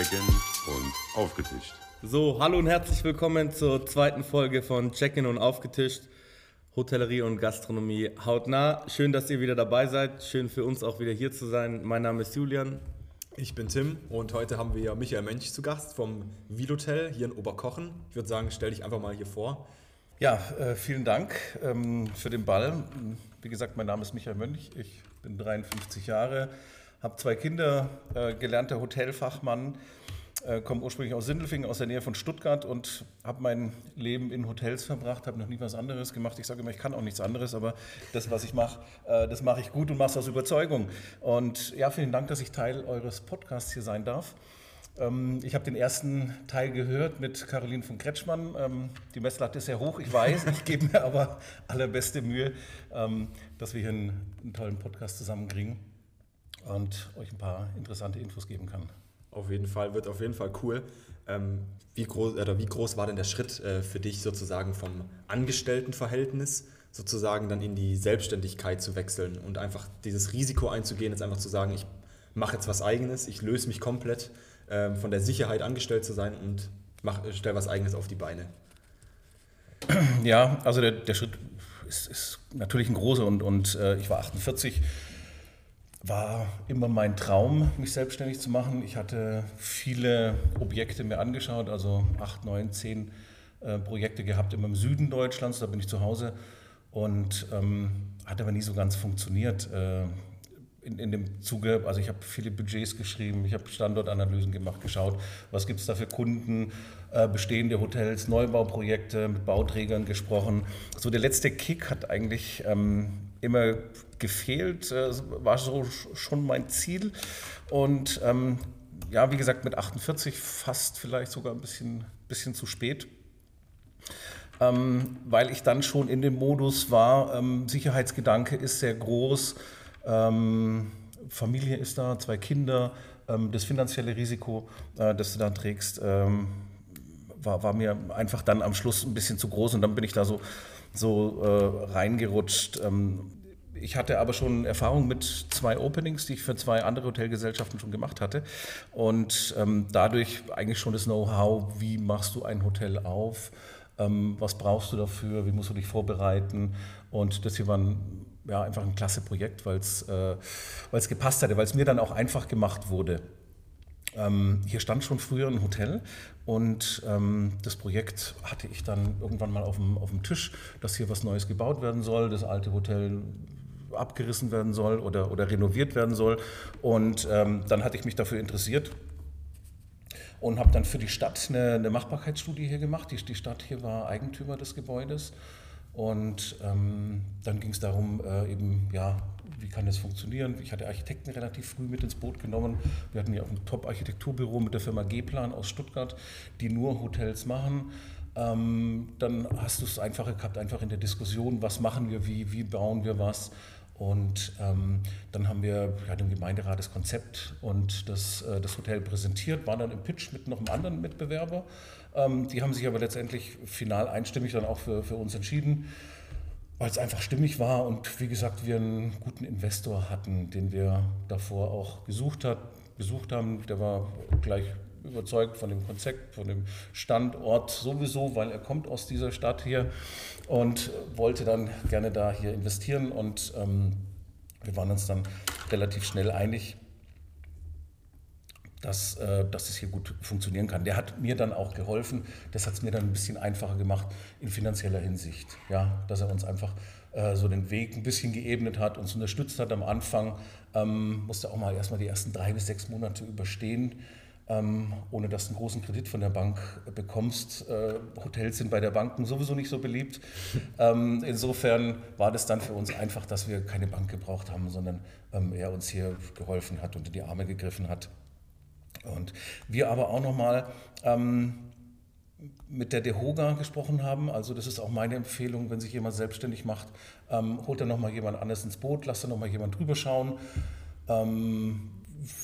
Check-in und aufgetischt. So, hallo und herzlich willkommen zur zweiten Folge von Check-in und aufgetischt. Hotellerie und Gastronomie hautnah. Schön, dass ihr wieder dabei seid. Schön für uns auch wieder hier zu sein. Mein Name ist Julian. Ich bin Tim und heute haben wir Michael Mönch zu Gast vom Wiel-Hotel hier in Oberkochen. Ich würde sagen, stell dich einfach mal hier vor. Ja, äh, vielen Dank ähm, für den Ball. Wie gesagt, mein Name ist Michael Mönch. Ich bin 53 Jahre, habe zwei Kinder, äh, gelernter Hotelfachmann, äh, komme ursprünglich aus Sindelfingen, aus der Nähe von Stuttgart und habe mein Leben in Hotels verbracht, habe noch nie was anderes gemacht. Ich sage immer, ich kann auch nichts anderes, aber das, was ich mache, äh, das mache ich gut und mache es aus Überzeugung. Und ja, vielen Dank, dass ich Teil eures Podcasts hier sein darf. Ähm, ich habe den ersten Teil gehört mit Caroline von Kretschmann. Ähm, die Messlatte ist sehr hoch, ich weiß. Ich gebe mir aber allerbeste Mühe, ähm, dass wir hier einen, einen tollen Podcast zusammenkriegen und euch ein paar interessante Infos geben kann. Auf jeden Fall, wird auf jeden Fall cool. wie, groß, oder wie groß war denn der Schritt äh, für dich sozusagen vom Angestelltenverhältnis sozusagen dann in die Selbstständigkeit zu wechseln und einfach dieses Risiko einzugehen, jetzt einfach zu sagen, ich mache jetzt was eigenes, ich löse mich komplett ähm, von der Sicherheit angestellt zu sein und stelle was eigenes auf die Beine. Ja, also der, der Schritt ist, ist, natürlich ein großer und, und äh, ich war 48, war immer mein Traum, mich selbstständig zu machen. Ich hatte viele Objekte mir angeschaut, also acht, neun, zehn äh, Projekte gehabt, immer im Süden Deutschlands, da bin ich zu Hause und ähm, hat aber nie so ganz funktioniert. Äh, in, in dem Zuge, also ich habe viele Budgets geschrieben, ich habe Standortanalysen gemacht, geschaut, was gibt es da für Kunden, bestehende Hotels, Neubauprojekte, mit Bauträgern gesprochen. So der letzte Kick hat eigentlich ähm, immer gefehlt, äh, war so schon mein Ziel. Und ähm, ja, wie gesagt, mit 48 fast vielleicht sogar ein bisschen, bisschen zu spät. Ähm, weil ich dann schon in dem Modus war, ähm, Sicherheitsgedanke ist sehr groß, ähm, Familie ist da, zwei Kinder, ähm, das finanzielle Risiko, äh, das du da trägst, war, war, mir einfach dann am Schluss ein bisschen zu groß und dann bin ich da so, so äh, reingerutscht. Ähm, ich hatte aber schon Erfahrung mit zwei Openings, die ich für zwei andere Hotelgesellschaften schon gemacht hatte. Und ähm, dadurch eigentlich schon das Know-how, wie machst du ein Hotel auf, ähm, was brauchst du dafür, wie musst du dich vorbereiten. Und das hier war ein ja, einfach ein klasse Projekt, weil es äh, gepasst hatte, weil es mir dann auch einfach gemacht wurde. Ähm, hier stand schon früher ein Hotel und ähm, das Projekt hatte ich dann irgendwann mal auf dem, auf dem Tisch, dass hier was Neues gebaut werden soll, das alte Hotel abgerissen werden soll oder, oder renoviert werden soll. Und ähm, dann hatte ich mich dafür interessiert und habe dann für die Stadt eine, eine Machbarkeitsstudie hier gemacht. Die, die Stadt hier war Eigentümer des Gebäudes und ähm, dann ging es darum, äh, eben, ja, wie kann das funktionieren? Ich hatte Architekten relativ früh mit ins Boot genommen. Wir hatten ja auch ein Top-Architekturbüro mit der Firma G-Plan aus Stuttgart, die nur Hotels machen. Ähm, dann hast du es einfacher gehabt, einfach in der Diskussion, was machen wir, wie, wie bauen wir was. Und ähm, dann haben wir ja, dem Gemeinderat das Konzept und das, äh, das Hotel präsentiert, waren dann im Pitch mit noch einem anderen Mitbewerber. Ähm, die haben sich aber letztendlich final einstimmig dann auch für, für uns entschieden, weil es einfach stimmig war und wie gesagt, wir einen guten Investor hatten, den wir davor auch gesucht, hat, gesucht haben. Der war gleich überzeugt von dem Konzept, von dem Standort sowieso, weil er kommt aus dieser Stadt hier und wollte dann gerne da hier investieren und ähm, wir waren uns dann relativ schnell einig, dass, äh, dass es hier gut funktionieren kann. Der hat mir dann auch geholfen. Das hat es mir dann ein bisschen einfacher gemacht in finanzieller Hinsicht. Ja, dass er uns einfach äh, so den Weg ein bisschen geebnet hat, uns unterstützt hat am Anfang. Ähm, musste auch mal erstmal die ersten drei bis sechs Monate überstehen, ähm, ohne dass du einen großen Kredit von der Bank bekommst. Äh, Hotels sind bei der Banken sowieso nicht so beliebt. ähm, insofern war das dann für uns einfach, dass wir keine Bank gebraucht haben, sondern ähm, er uns hier geholfen hat und in die Arme gegriffen hat. Und wir aber auch nochmal ähm, mit der DeHoga gesprochen haben. Also das ist auch meine Empfehlung, wenn sich jemand selbstständig macht, ähm, holt dann nochmal jemand anders ins Boot, lasst dann nochmal jemand drüber schauen. Ähm,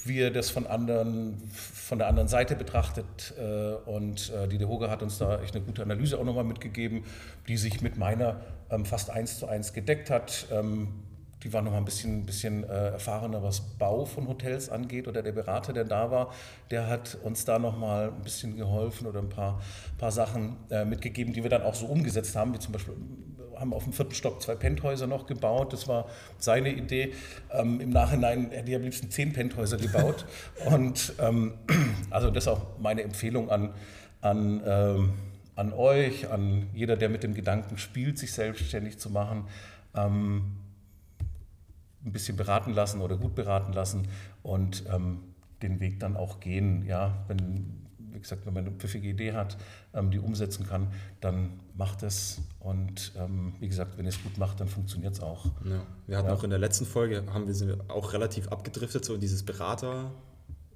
wie er das von, anderen, von der anderen Seite betrachtet. Äh, und äh, die DeHoga hat uns da echt eine gute Analyse auch nochmal mitgegeben, die sich mit meiner ähm, fast eins zu eins gedeckt hat. Ähm, die waren noch mal ein bisschen, bisschen äh, erfahrener, was Bau von Hotels angeht. Oder der Berater, der da war, der hat uns da noch mal ein bisschen geholfen oder ein paar, paar Sachen äh, mitgegeben, die wir dann auch so umgesetzt haben, wie zum Beispiel haben auf dem vierten Stock zwei Penthäuser noch gebaut. Das war seine Idee. Ähm, Im Nachhinein hätte ich am liebsten zehn Penthäuser gebaut. Und ähm, also das ist auch meine Empfehlung an, an, ähm, an euch, an jeder, der mit dem Gedanken spielt, sich selbstständig zu machen. Ein bisschen beraten lassen oder gut beraten lassen und ähm, den Weg dann auch gehen. Ja, wenn, wie gesagt, wenn man eine pfiffige Idee hat, ähm, die umsetzen kann, dann macht es. Und ähm, wie gesagt, wenn ihr es gut macht, dann funktioniert es auch. Ja. Wir hatten Ja. auch in der letzten Folge, haben wir sind auch relativ abgedriftet, so in dieses Berater,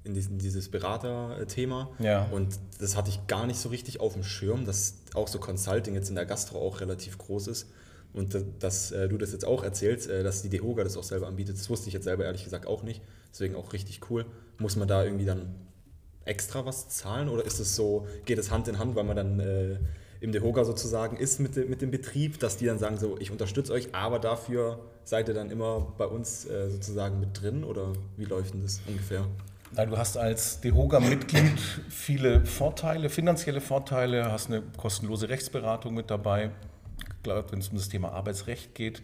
in diesen, dieses Berater-Thema. Ja. Und das hatte ich gar nicht so richtig auf dem Schirm, dass auch so Consulting jetzt in der Gastro auch relativ groß ist. Und dass, äh, du das jetzt auch erzählst, äh, dass die Dehoga das auch selber anbietet, das wusste ich jetzt selber ehrlich gesagt auch nicht. Deswegen auch richtig cool. Muss man da irgendwie dann extra was zahlen oder ist es so, geht es Hand in Hand, weil man dann äh, im Dehoga sozusagen ist mit, mit dem Betrieb, dass die dann sagen, so ich unterstütze euch, aber dafür seid ihr dann immer bei uns äh, sozusagen mit drin oder wie läuft denn das ungefähr? Nein, du hast als DEHOGA-Mitglied viele Vorteile, finanzielle Vorteile, hast eine kostenlose Rechtsberatung mit dabei, gerade wenn es um das Thema Arbeitsrecht geht.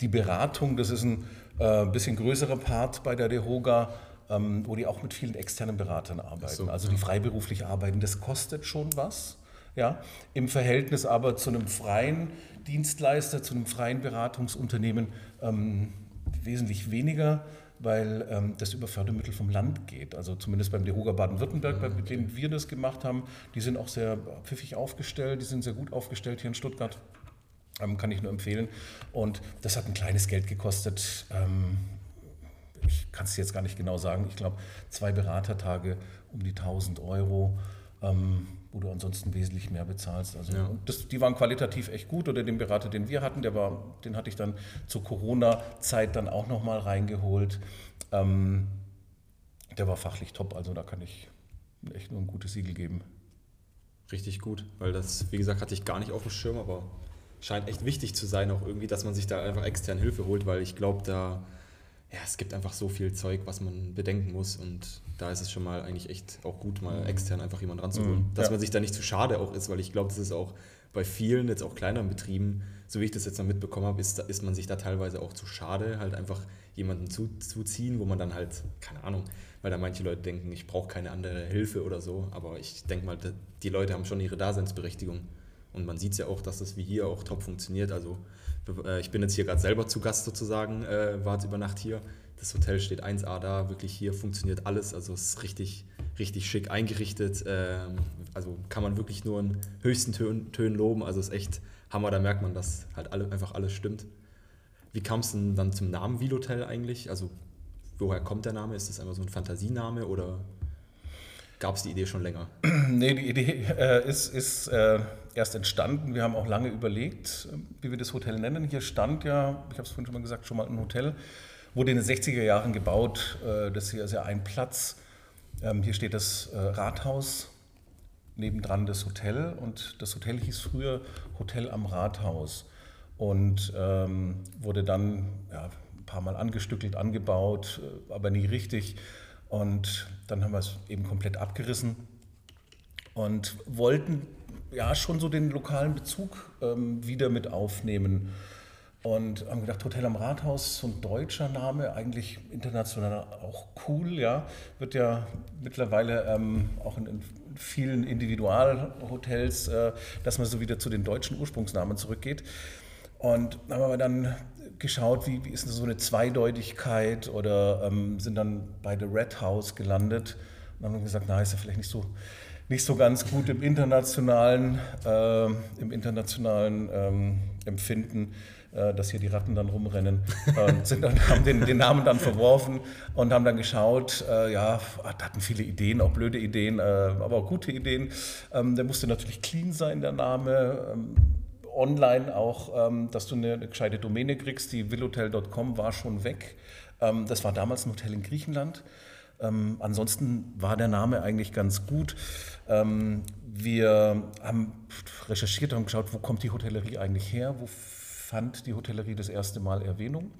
Die Beratung, das ist ein äh, bisschen größerer Part bei der DEHOGA, ähm, wo die auch mit vielen externen Beratern arbeiten, so, also die freiberuflich arbeiten. Das kostet schon was. Ja, Im Verhältnis aber zu einem freien Dienstleister, zu einem freien Beratungsunternehmen ähm, wesentlich weniger, weil ähm, das über Fördermittel vom Land geht. Also zumindest beim DEHOGA Baden-Württemberg, bei mit denen wir das gemacht haben, die sind auch sehr pfiffig aufgestellt, die sind sehr gut aufgestellt hier in Stuttgart. Ähm, kann ich nur empfehlen. Und das hat ein kleines Geld gekostet. Ähm, ich kann es jetzt gar nicht genau sagen. Ich glaube, zwei Beratertage um die 1000 Euro, ähm, wo du ansonsten wesentlich mehr bezahlst. Also, Ja. das, die waren qualitativ echt gut. Oder den Berater, den wir hatten, der war, den hatte ich dann zur Corona-Zeit dann auch nochmal reingeholt. Ähm, der war fachlich top. Also da kann ich echt nur ein gutes Siegel geben. Richtig gut, weil das, wie gesagt, hatte ich gar nicht auf dem Schirm, aber scheint echt wichtig zu sein, auch irgendwie, dass man sich da einfach extern Hilfe holt, weil ich glaube, da, ja, es gibt einfach so viel Zeug, was man bedenken muss und da ist es schon mal eigentlich echt auch gut, mal extern einfach jemanden ranzuholen. Mhm, Dass ja. man sich da nicht zu schade auch ist, weil ich glaube, das ist auch bei vielen, jetzt auch kleineren Betrieben, so wie ich das jetzt noch mitbekommen habe, ist, ist man sich da teilweise auch zu schade, halt einfach jemanden zuzuziehen, wo man dann halt, keine Ahnung, weil da manche Leute denken, ich brauche keine andere Hilfe oder so, aber ich denke mal, die Leute haben schon ihre Daseinsberechtigung und man sieht es ja auch, dass das wie hier auch top funktioniert, also äh, ich bin jetzt hier gerade selber zu Gast sozusagen, äh, war jetzt über Nacht hier, das Hotel steht 1A da, wirklich hier funktioniert alles, also es ist richtig, richtig schick eingerichtet, ähm, also kann man wirklich nur in höchsten Tönen, Tönen loben, also es ist echt Hammer, da merkt man, dass halt alle, einfach alles stimmt. Wie kam es denn dann zum Namen Wilotel eigentlich? Also woher kommt der Name? Ist das einfach so ein Fantasiename oder gab es die Idee schon länger? Nee, die Idee äh, ist, ist äh, erst entstanden. Wir haben auch lange überlegt, äh, wie wir das Hotel nennen. Hier stand ja, ich habe es vorhin schon mal gesagt, schon mal ein Hotel, wurde in den 60er Jahren gebaut. Äh, das hier ist ja ein Platz. Ähm, hier steht das äh, Rathaus, nebendran das Hotel und das Hotel hieß früher Hotel am Rathaus und ähm, wurde dann ja, ein paar Mal angestückelt, angebaut, äh, aber nie richtig. Und dann haben wir es eben komplett abgerissen und wollten ja schon so den lokalen Bezug ähm, wieder mit aufnehmen. Und haben gedacht, Hotel am Rathaus, so ein deutscher Name, eigentlich international auch cool, ja. Wird ja mittlerweile ähm, auch in, in vielen Individualhotels, äh, dass man so wieder zu den deutschen Ursprungsnamen zurückgeht. Und haben aber dann geschaut, wie, wie ist so eine Zweideutigkeit oder ähm, sind dann bei The Red House gelandet und haben gesagt, na, ist ja vielleicht nicht so, nicht so ganz gut im internationalen, äh, im internationalen ähm, Empfinden, äh, dass hier die Ratten dann rumrennen. Und sind dann, haben den, den Namen dann verworfen und haben dann geschaut, äh, ja, hatten viele Ideen, auch blöde Ideen, äh, aber auch gute Ideen. Ähm, der musste natürlich clean sein, der Name. Ähm, online auch, ähm, dass du eine, eine gescheite Domäne kriegst. Die villotel.com war schon weg. Ähm, das war damals ein Hotel in Griechenland. Ähm, ansonsten war der Name eigentlich ganz gut. Ähm, wir haben recherchiert und geschaut, wo kommt die Hotellerie eigentlich her? Wo fand die Hotellerie das erste Mal Erwähnung?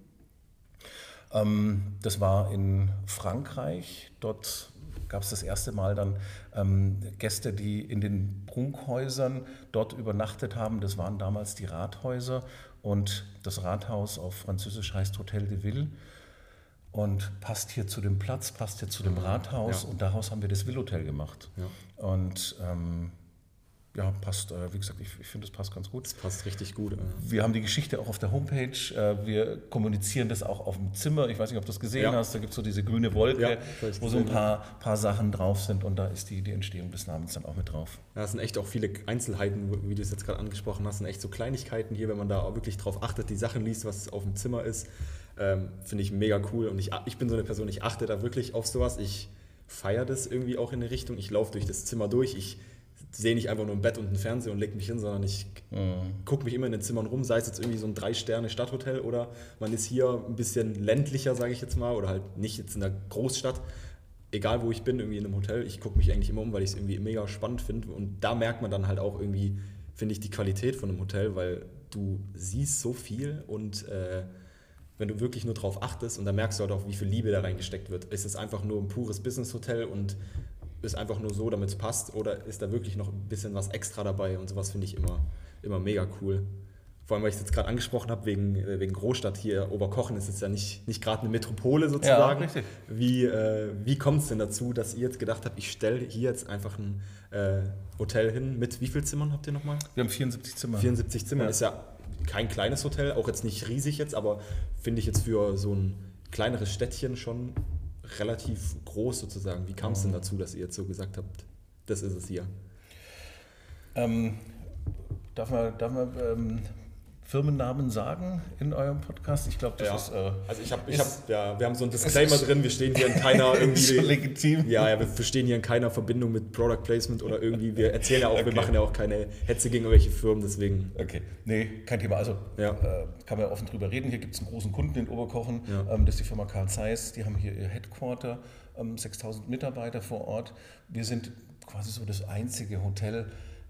Ähm, das war in Frankreich. Dort gab es das erste Mal dann ähm, Gäste, die in den Prunkhäusern dort übernachtet haben. Das waren damals die Rathäuser und das Rathaus auf Französisch heißt Hotel de Ville und passt hier zu dem Platz, passt hier zu dem Rathaus Ja. und daraus haben wir das Villhotel gemacht. Ja. Und ähm, ja, passt, äh, wie gesagt, ich, ich finde, das passt ganz gut. Das passt richtig gut. äh. Wir haben die Geschichte auch auf der Homepage. äh, Wir kommunizieren das auch auf dem Zimmer. Ich weiß nicht, ob du das gesehen Ja. hast. Da gibt es so diese grüne Wolke, das wo so ein paar, paar Sachen drauf sind. Und da ist die, die Entstehung des Namens dann auch mit drauf. Ja, es sind echt auch viele Einzelheiten, wie du es jetzt gerade angesprochen hast, sind echt so Kleinigkeiten hier, wenn man da auch wirklich drauf achtet, die Sachen liest, was auf dem Zimmer ist, ähm, finde ich mega cool. Und ich, ich bin so eine Person, ich achte da wirklich auf sowas. Ich feiere das irgendwie auch in eine Richtung. Ich laufe durch das Zimmer durch. Ich sehe nicht einfach nur ein Bett und einen Fernseher und lege mich hin, sondern ich gucke mich immer in den Zimmern rum, sei es jetzt irgendwie so ein Drei-Sterne-Stadthotel oder man ist hier ein bisschen ländlicher, sage ich jetzt mal, oder halt nicht jetzt in der Großstadt. Egal wo ich bin, irgendwie in einem Hotel, ich gucke mich eigentlich immer um, weil ich es irgendwie mega spannend finde. Und da merkt man dann halt auch irgendwie, finde ich, die Qualität von einem Hotel, weil du siehst so viel und äh, wenn du wirklich nur drauf achtest und dann merkst du halt auch, wie viel Liebe da reingesteckt wird. Ist es einfach nur ein pures Business-Hotel und ist einfach nur so, damit es passt, oder ist da wirklich noch ein bisschen was extra dabei und sowas finde ich immer, immer mega cool. Vor allem, weil ich es jetzt gerade angesprochen habe, wegen, äh, wegen Großstadt hier, Oberkochen ist jetzt ja nicht, nicht gerade eine Metropole sozusagen. richtig. Wie, äh, wie kommt es denn dazu, dass ihr jetzt gedacht habt, ich stelle hier jetzt einfach ein äh, Hotel hin mit wie viel Zimmern habt ihr nochmal? Wir haben 74 Zimmer. 74 Zimmer Ja. ist ja kein kleines Hotel, auch jetzt nicht riesig jetzt, aber finde ich jetzt für so ein kleineres Städtchen schon relativ groß sozusagen. Wie kam es denn dazu, dass ihr jetzt so gesagt habt, das ist es hier? Ähm, darf man, darf man ähm, Firmennamen sagen in eurem Podcast? Ich glaube, das ist, äh, also ich habe, ich hab, ja, wir haben so ein Disclaimer drin, wir stehen hier in keiner irgendwie. legitim. Ja, ja, wir stehen hier in keiner Verbindung mit Product Placement oder irgendwie, wir erzählen ja auch, wir Okay. machen ja auch keine Hetze gegen irgendwelche Firmen, deswegen. Okay, nee, kein Thema. Also Ja. äh, kann man ja offen drüber reden. Hier gibt es einen großen Kunden in Oberkochen, Ja. ähm, das ist die Firma Karl Zeiss. Die haben hier ihr Headquarter, ähm, 6000 Mitarbeiter vor Ort. Wir sind quasi so das einzige Hotel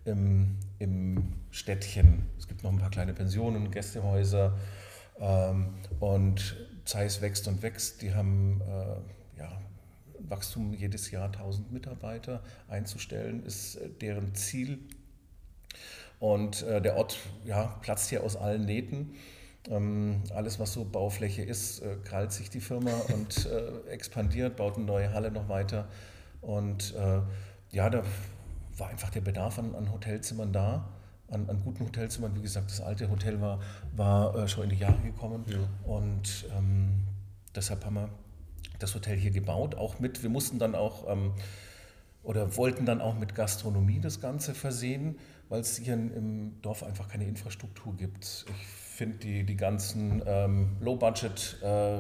im, im Städtchen. Es gibt noch ein paar kleine Pensionen, Gästehäuser ähm, und Zeiss wächst und wächst. Die haben äh, ja, Wachstum jedes Jahr 1000 Mitarbeiter einzustellen, ist äh, deren Ziel. Und äh, der Ort ja, platzt hier aus allen Nähten. Ähm, alles, was so Baufläche ist, äh, krallt sich die Firma und äh, expandiert, baut eine neue Halle noch weiter. Und äh, ja, da war einfach der Bedarf an, an Hotelzimmern da, an, an guten Hotelzimmern. Wie gesagt, das alte Hotel war, war äh, schon in die Jahre gekommen. Und ähm, deshalb haben wir das Hotel hier gebaut, auch mit, wir mussten dann auch ähm, oder wollten dann auch mit Gastronomie das Ganze versehen, weil es hier in- im Dorf einfach keine Infrastruktur gibt. Ich finde die, die ganzen ähm, Low-Budget äh,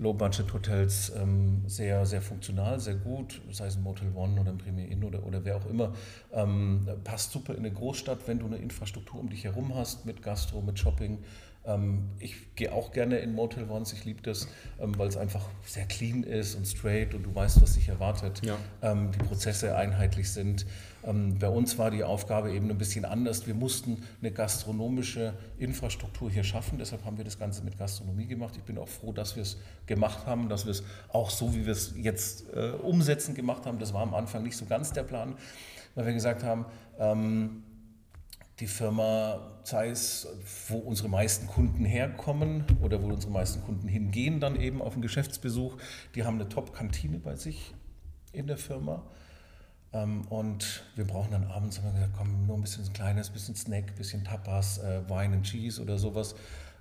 Low-Budget-Hotels ähm, sehr, sehr funktional, sehr gut, sei es ein Motel One oder ein Premier Inn oder, oder wer auch immer. Ähm, passt super in eine Großstadt, wenn du eine Infrastruktur um dich herum hast, mit Gastro, mit Shopping. Ähm, ich gehe auch gerne in Motel Ones, ich liebe das, ähm, weil es einfach sehr clean ist und straight und du weißt, was dich erwartet. Ja. Ähm, die Prozesse einheitlich sind. Bei uns war die Aufgabe eben ein bisschen anders. Wir mussten eine gastronomische Infrastruktur hier schaffen, deshalb haben wir das Ganze mit Gastronomie gemacht. Ich bin auch froh, dass wir es gemacht haben, dass wir es auch so, wie wir es jetzt äh, umsetzen, gemacht haben. Das war am Anfang nicht so ganz der Plan, weil wir gesagt haben, die Firma Zeiss, wo unsere meisten Kunden herkommen oder wo unsere meisten Kunden hingehen, dann eben auf einen Geschäftsbesuch, die haben eine Top-Kantine bei sich in der Firma. Ähm, Und wir brauchen dann abends, haben wir gesagt, komm, nur ein bisschen ein kleines, bisschen Snack, bisschen Tapas, äh, Wine and Cheese oder sowas,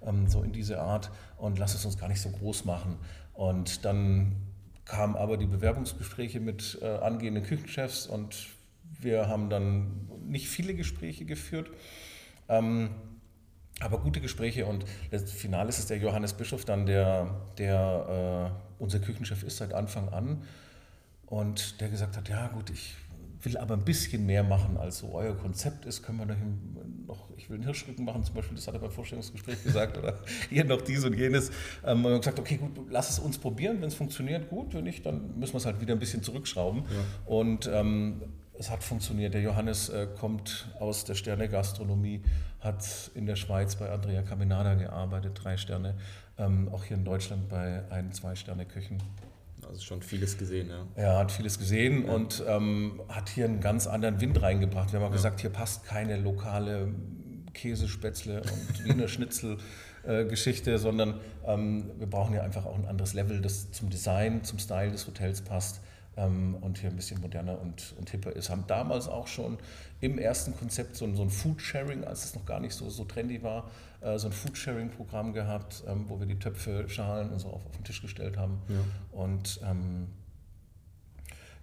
ähm, so in diese Art und lass es uns gar nicht so groß machen. Und dann kamen aber die Bewerbungsgespräche mit äh, angehenden Küchenchefs und wir haben dann nicht viele Gespräche geführt. Ähm, aber gute Gespräche und das Finale ist es der Johannes Bischof dann, der, der äh, unser Küchenchef ist seit Anfang an und der gesagt hat, ja gut, ich will aber ein bisschen mehr machen, als so euer Konzept ist, können wir noch, ich will einen Hirschrücken machen zum Beispiel, das hat er beim Vorstellungsgespräch gesagt, oder hier noch dies und jenes. Ähm, und gesagt, okay, gut, lass es uns probieren, wenn es funktioniert, gut, wenn nicht, dann müssen wir es halt wieder ein bisschen zurückschrauben. Und ähm, es hat funktioniert. Der Johannes äh, kommt aus der Sterne-Gastronomie, hat in der Schweiz bei Andrea Caminada gearbeitet, drei Sterne. Ähm, auch hier in Deutschland bei ein, zwei Sterne-Köchen. Also schon vieles gesehen, ja. Er hat vieles gesehen ja. und ähm, hat hier einen ganz anderen Wind reingebracht. Wir haben auch ja. gesagt, hier passt keine lokale Käsespätzle und Wiener Schnitzel. Äh, sondern ähm, wir brauchen ja einfach auch ein anderes Level, das zum Design, zum Style des Hotels passt ähm, und hier ein bisschen moderner und, und hipper ist. Haben damals auch schon im ersten Konzept so ein, so ein Food-Sharing, als es noch gar nicht so, so trendy war, äh, so ein Food-Sharing-Programm gehabt, ähm, wo wir die Töpfe, Schalen und so auf, auf den Tisch gestellt haben. Ja. Und ähm,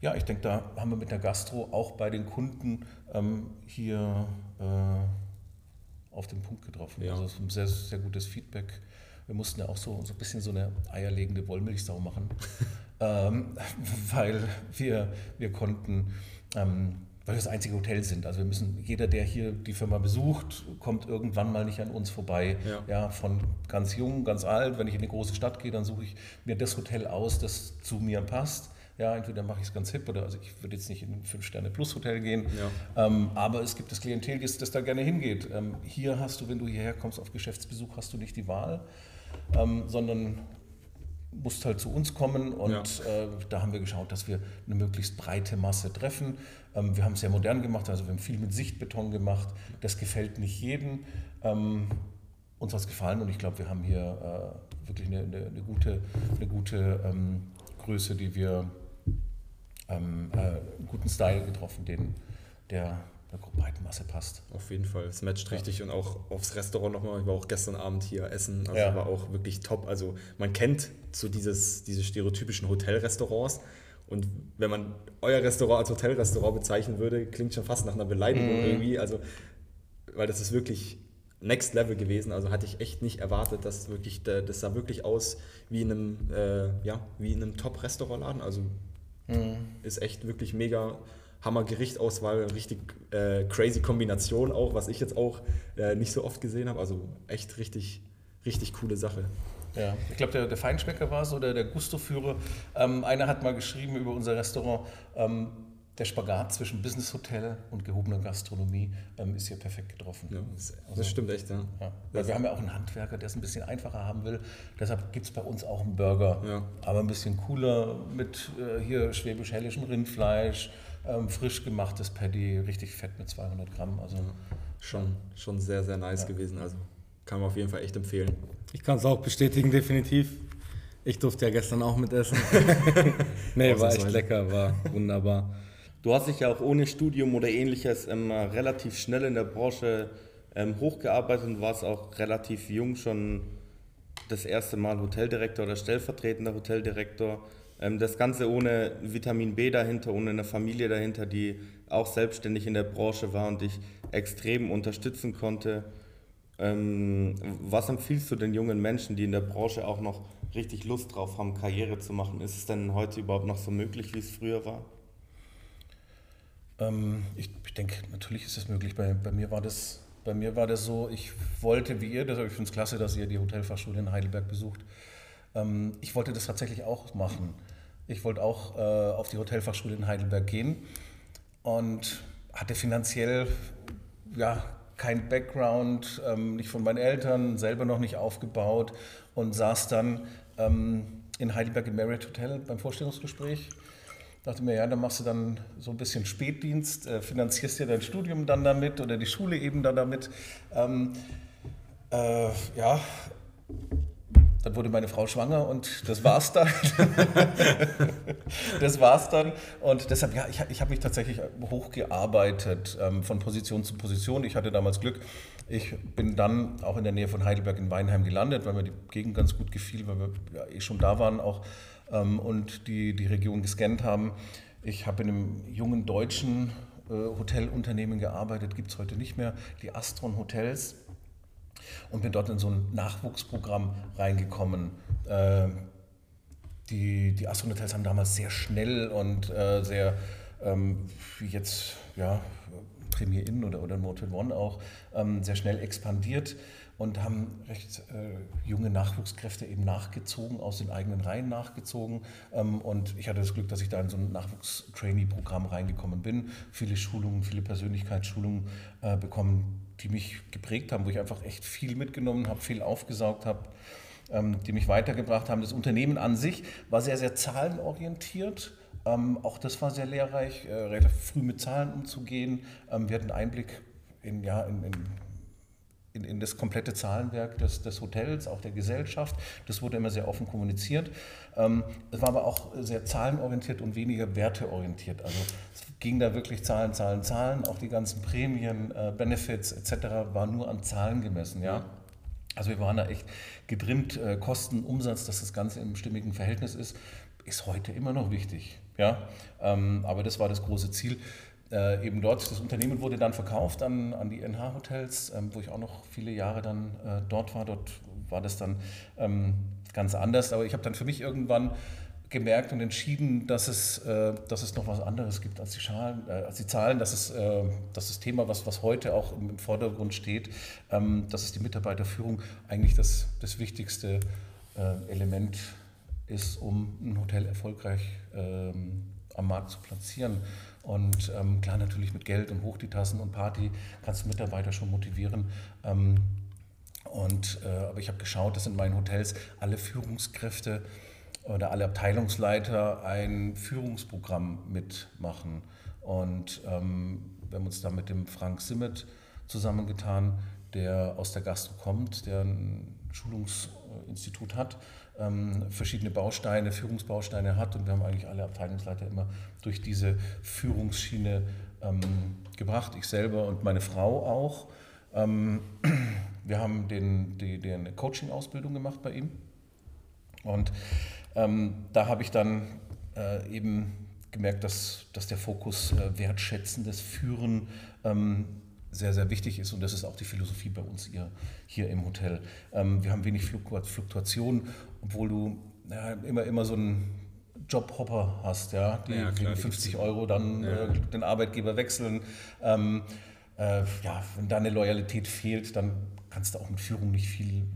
ja, ich denke, da haben wir mit der Gastro auch bei den Kunden ähm, hier äh, auf den Punkt getroffen. Ja. Also es ist ein sehr, sehr gutes Feedback. Wir mussten ja auch so, so ein bisschen so eine eierlegende Wollmilchsau machen, ähm, weil wir, wir konnten, ähm, weil wir das einzige Hotel sind. Also wir müssen, jeder, der hier die Firma besucht, kommt irgendwann mal nicht an uns vorbei. Ja. ja. von ganz jung, ganz alt. Wenn ich in eine große Stadt gehe, dann suche ich mir das Hotel aus, das zu mir passt. Ja, entweder mache ich es ganz hip oder also ich würde jetzt nicht in ein Fünf-Sterne-Plus-Hotel gehen, ja. ähm, aber es gibt das Klientel, das da gerne hingeht. Ähm, hier hast du, wenn du hierher kommst auf Geschäftsbesuch, hast du nicht die Wahl, ähm, sondern musst halt zu uns kommen und ja. äh, da haben wir geschaut, dass wir eine möglichst breite Masse treffen. Ähm, wir haben es sehr modern gemacht, also wir haben viel mit Sichtbeton gemacht. Das gefällt nicht jedem. Ähm, uns hat es gefallen und ich glaube, wir haben hier äh, wirklich eine, eine, eine, gute, eine gute ähm, Größe, die wir ähm, äh, einen guten Style getroffen, den, der der breiten Masse passt. Auf jeden Fall, es matcht richtig und auch aufs Restaurant nochmal. Ich war auch gestern Abend hier essen, also ja. war auch wirklich top. Also man kennt so dieses, diese stereotypischen Hotelrestaurants und wenn man euer Restaurant als Hotelrestaurant bezeichnen würde, klingt schon fast nach einer Beleidigung mhm. irgendwie. Also, weil das ist wirklich Next Level gewesen. Also hatte ich echt nicht erwartet, dass wirklich, das sah wirklich aus wie in einem, äh, ja, wie in einem Top-Restaurantladen. Also Mhm. Ist echt wirklich mega Hammer Gerichtauswahl, richtig äh, crazy Kombination auch, was ich jetzt auch äh, nicht so oft gesehen habe. Also echt richtig, richtig coole Sache. Ja, ich glaube, der, der Feinschmecker war so, der, der Gusto-Führer. Ähm, einer hat mal geschrieben über unser Restaurant, ähm, der Spagat zwischen Business Hotel und gehobener Gastronomie ähm, ist hier perfekt getroffen. Ja, das, also, stimmt echt, ja. ja. Weil wir haben ja auch einen Handwerker, der es ein bisschen einfacher haben will. Deshalb gibt es bei uns auch einen Burger, ja. aber ein bisschen cooler mit äh, hier schwäbisch-hellischem Rindfleisch, ähm, frisch gemachtes Paddy, richtig fett mit 200 Gramm. Also, schon, schon sehr, sehr nice gewesen. Also kann man auf jeden Fall echt empfehlen. Ich kann es auch bestätigen, definitiv. Ich durfte ja gestern auch mitessen. nee, war echt lecker, war wunderbar. Du hast dich ja auch ohne Studium oder ähnliches ähm, relativ schnell in der Branche ähm, hochgearbeitet und warst auch relativ jung schon das erste Mal Hoteldirektor oder stellvertretender Hoteldirektor. Ähm, das Ganze ohne Vitamin B dahinter, ohne eine Familie dahinter, die auch selbstständig in der Branche war und dich extrem unterstützen konnte. Ähm, was empfiehlst du den jungen Menschen, die in der Branche auch noch richtig Lust drauf haben, Karriere zu machen? Ist es denn heute überhaupt noch so möglich, wie es früher war? Ähm, ich, ich denke, natürlich ist das möglich. Bei, bei, mir war das, bei mir war das so, ich wollte wie ihr, deshalb ich finde es klasse, dass ihr die Hotelfachschule in Heidelberg besucht. Ähm, ich wollte das tatsächlich auch machen. Ich wollte auch äh, auf die Hotelfachschule in Heidelberg gehen und hatte finanziell ja, kein Background, ähm, nicht von meinen Eltern, selber noch nicht aufgebaut und saß dann ähm, in Heidelberg im Marriott Hotel beim Vorstellungsgespräch dachte mir, ja, dann machst du dann so ein bisschen Spätdienst, äh, finanzierst dir dein Studium dann damit oder die Schule eben dann damit. Ähm, äh, ja, dann wurde meine Frau schwanger und das war's dann. das war's dann. Und deshalb, ja, ich, ich habe mich tatsächlich hochgearbeitet ähm, von Position zu Position. Ich hatte damals Glück. Ich bin dann auch in der Nähe von Heidelberg in Weinheim gelandet, weil mir die Gegend ganz gut gefiel, weil wir ja, eh schon da waren auch ähm, und die, die Region gescannt haben. Ich habe in einem jungen deutschen äh, Hotelunternehmen gearbeitet, gibt es heute nicht mehr, die Astron Hotels. Und bin dort in so ein Nachwuchsprogramm reingekommen. Äh, die, die Astron Hotels haben damals sehr schnell und äh, sehr, ähm, wie jetzt, ja, Premier Inn oder, oder Motel One auch, ähm, sehr schnell expandiert. und haben recht äh, junge Nachwuchskräfte eben nachgezogen, aus den eigenen Reihen nachgezogen. Ähm, und ich hatte das Glück, dass ich da in so ein Nachwuchstrainee-Programm reingekommen bin. Viele Schulungen, viele Persönlichkeitsschulungen äh, bekommen, die mich geprägt haben, wo ich einfach echt viel mitgenommen habe, viel aufgesaugt habe ähm, die mich weitergebracht haben. Das Unternehmen an sich war sehr, sehr zahlenorientiert. Ähm, auch das war sehr lehrreich, äh, relativ früh mit Zahlen umzugehen. Ähm, wir hatten Einblick in, ja, in, in in, in, das komplette Zahlenwerk des, des, Hotels, auch der Gesellschaft. Das wurde immer sehr offen kommuniziert. Ähm, es war aber auch sehr zahlenorientiert und weniger werteorientiert. Also es ging da wirklich Zahlen, Zahlen, Zahlen. Auch die ganzen Prämien, äh, Benefits etc. waren nur an Zahlen gemessen. Ja? Also wir waren da echt getrimmt, äh, Kosten, Umsatz, dass das Ganze im stimmigen Verhältnis ist, ist heute immer noch wichtig. Ja? Ähm, aber das war das große Ziel. Äh, eben dort, das Unternehmen wurde dann verkauft an, an die NH-Hotels, ähm, wo ich auch noch viele Jahre dann äh, dort war. Dort war das dann ähm, ganz anders. Aber ich habe dann für mich irgendwann gemerkt und entschieden, dass es, äh, dass es noch was anderes gibt als die, Schalen, äh, als die Zahlen. Das ist äh, das, ist Thema, was, was heute auch im, Vordergrund steht. Ähm, dass es die Mitarbeiterführung eigentlich das, das wichtigste äh, Element ist, um ein Hotel erfolgreich ähm, am Markt zu platzieren. Und ähm, klar, natürlich mit Geld und hoch die Tassen und Party kannst du Mitarbeiter schon motivieren. Ähm, und, äh, aber ich habe geschaut, dass in meinen Hotels alle Führungskräfte oder alle Abteilungsleiter ein Führungsprogramm mitmachen. Und ähm, wir haben uns da mit dem Frank Simmet zusammengetan, der aus der Gastro kommt, der ein Schulungsinstitut hat, ähm, verschiedene Bausteine, Führungsbausteine hat. Und wir haben eigentlich alle Abteilungsleiter immer durch diese Führungsschiene ähm, gebracht, ich selber und meine Frau auch. Ähm, wir haben den, die, die eine Coaching-Ausbildung gemacht bei ihm. Und ähm, da habe ich dann äh, eben gemerkt, dass, dass der Fokus äh, wertschätzendes Führen ähm, sehr, sehr wichtig ist und das ist auch die Philosophie bei uns hier, hier im Hotel. Ähm, wir haben wenig Fluktuation, obwohl du ja, immer, immer so einen Jobhopper hast, ja, die ja, klar, 50 Euro dann ja. äh, den Arbeitgeber wechseln. Ähm, äh, ja, wenn da eine Loyalität fehlt, dann kannst du auch mit Führung nicht viel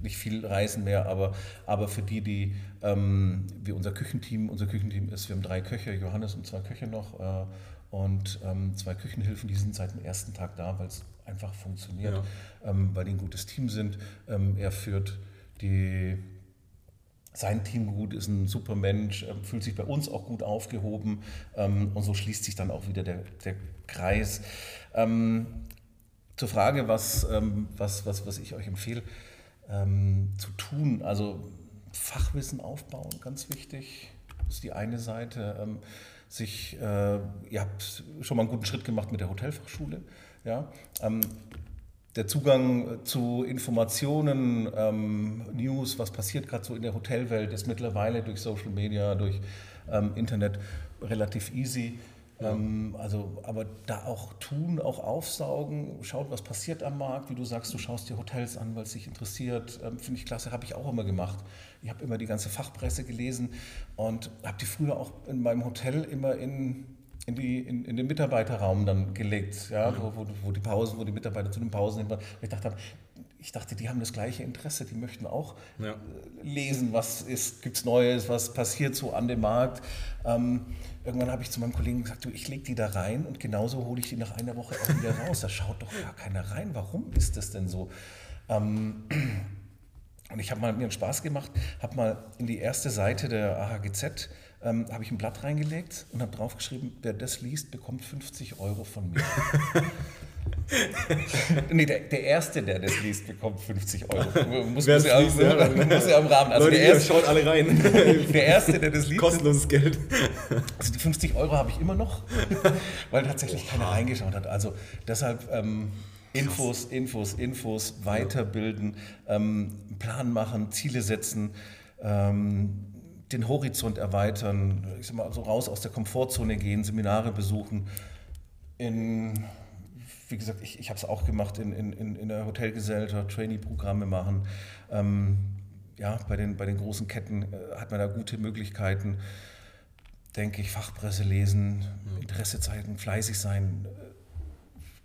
nicht viel reisen mehr, aber, aber für die, die ähm, wie unser Küchenteam, unser Küchenteam ist, wir haben drei Köche, Johannes und zwei Köche noch äh, und ähm, zwei Küchenhilfen, die sind seit dem ersten Tag da, weil es einfach funktioniert, ja. ähm, weil die ein gutes Team sind. Ähm, er führt die, sein Team gut, ist ein super Mensch, äh, fühlt sich bei uns auch gut aufgehoben ähm, und so schließt sich dann auch wieder der, der Kreis. Ähm, zur Frage, was, was, was, was ich euch empfehle, ähm, zu tun. Also Fachwissen aufbauen, ganz wichtig. Ist die eine Seite. Sich, äh, ihr habt schon mal einen guten Schritt gemacht mit der Hotelfachschule. Ja? Ähm, der Zugang zu Informationen, ähm, News, was passiert gerade so in der Hotelwelt, ist mittlerweile durch Social Media, durch ähm, Internet relativ easy. Ähm, also, aber da auch tun, auch aufsaugen, schaut, was passiert am Markt. Wie du sagst, du schaust dir Hotels an, weil es dich interessiert. Ähm, Finde ich klasse, habe ich auch immer gemacht. Ich habe immer die ganze Fachpresse gelesen und habe die früher auch in meinem Hotel immer in, in, die, in, in den Mitarbeiterraum dann gelegt, ja, mhm. wo, wo, wo, die Pausen, wo die Mitarbeiter zu den Pausen immer. Ich dachte, ich dachte, die haben das gleiche Interesse, die möchten auch ja. lesen, was ist, gibt es Neues, was passiert so an dem Markt. Ähm, irgendwann habe ich zu meinem Kollegen gesagt, du, ich lege die da rein und genauso hole ich die nach einer Woche auch wieder raus. Da schaut doch gar keiner rein. Warum ist das denn so? Ähm, und ich habe mal mir einen Spaß gemacht, habe mal in die erste Seite der AHGZ ähm, habe ich ein Blatt reingelegt und habe draufgeschrieben, wer das liest, bekommt 50 Euro von mir. nee, der, der, Erste, der das liest, bekommt 50 Euro. Muss, muss, ja, liest, ja, muss ja am Rahmen. Also Leute, der erste, schaut alle rein. der Erste, der das liest. Kostenloses Geld. Also die 50 Euro habe ich immer noch, weil tatsächlich Oha. keiner reingeschaut hat. Also deshalb ähm, Infos, Infos, Infos, weiterbilden, ähm, Plan machen, Ziele setzen. Ähm, den Horizont erweitern, ich sag mal, so raus aus der Komfortzone gehen, Seminare besuchen, in wie gesagt, ich, ich habe es auch gemacht in, in, in der Hotelgesellschaft, Trainee-Programme machen. Ähm, ja, bei den, bei den großen Ketten äh, hat man da gute Möglichkeiten, denke ich, Fachpresse lesen, Interesse zeigen, fleißig sein.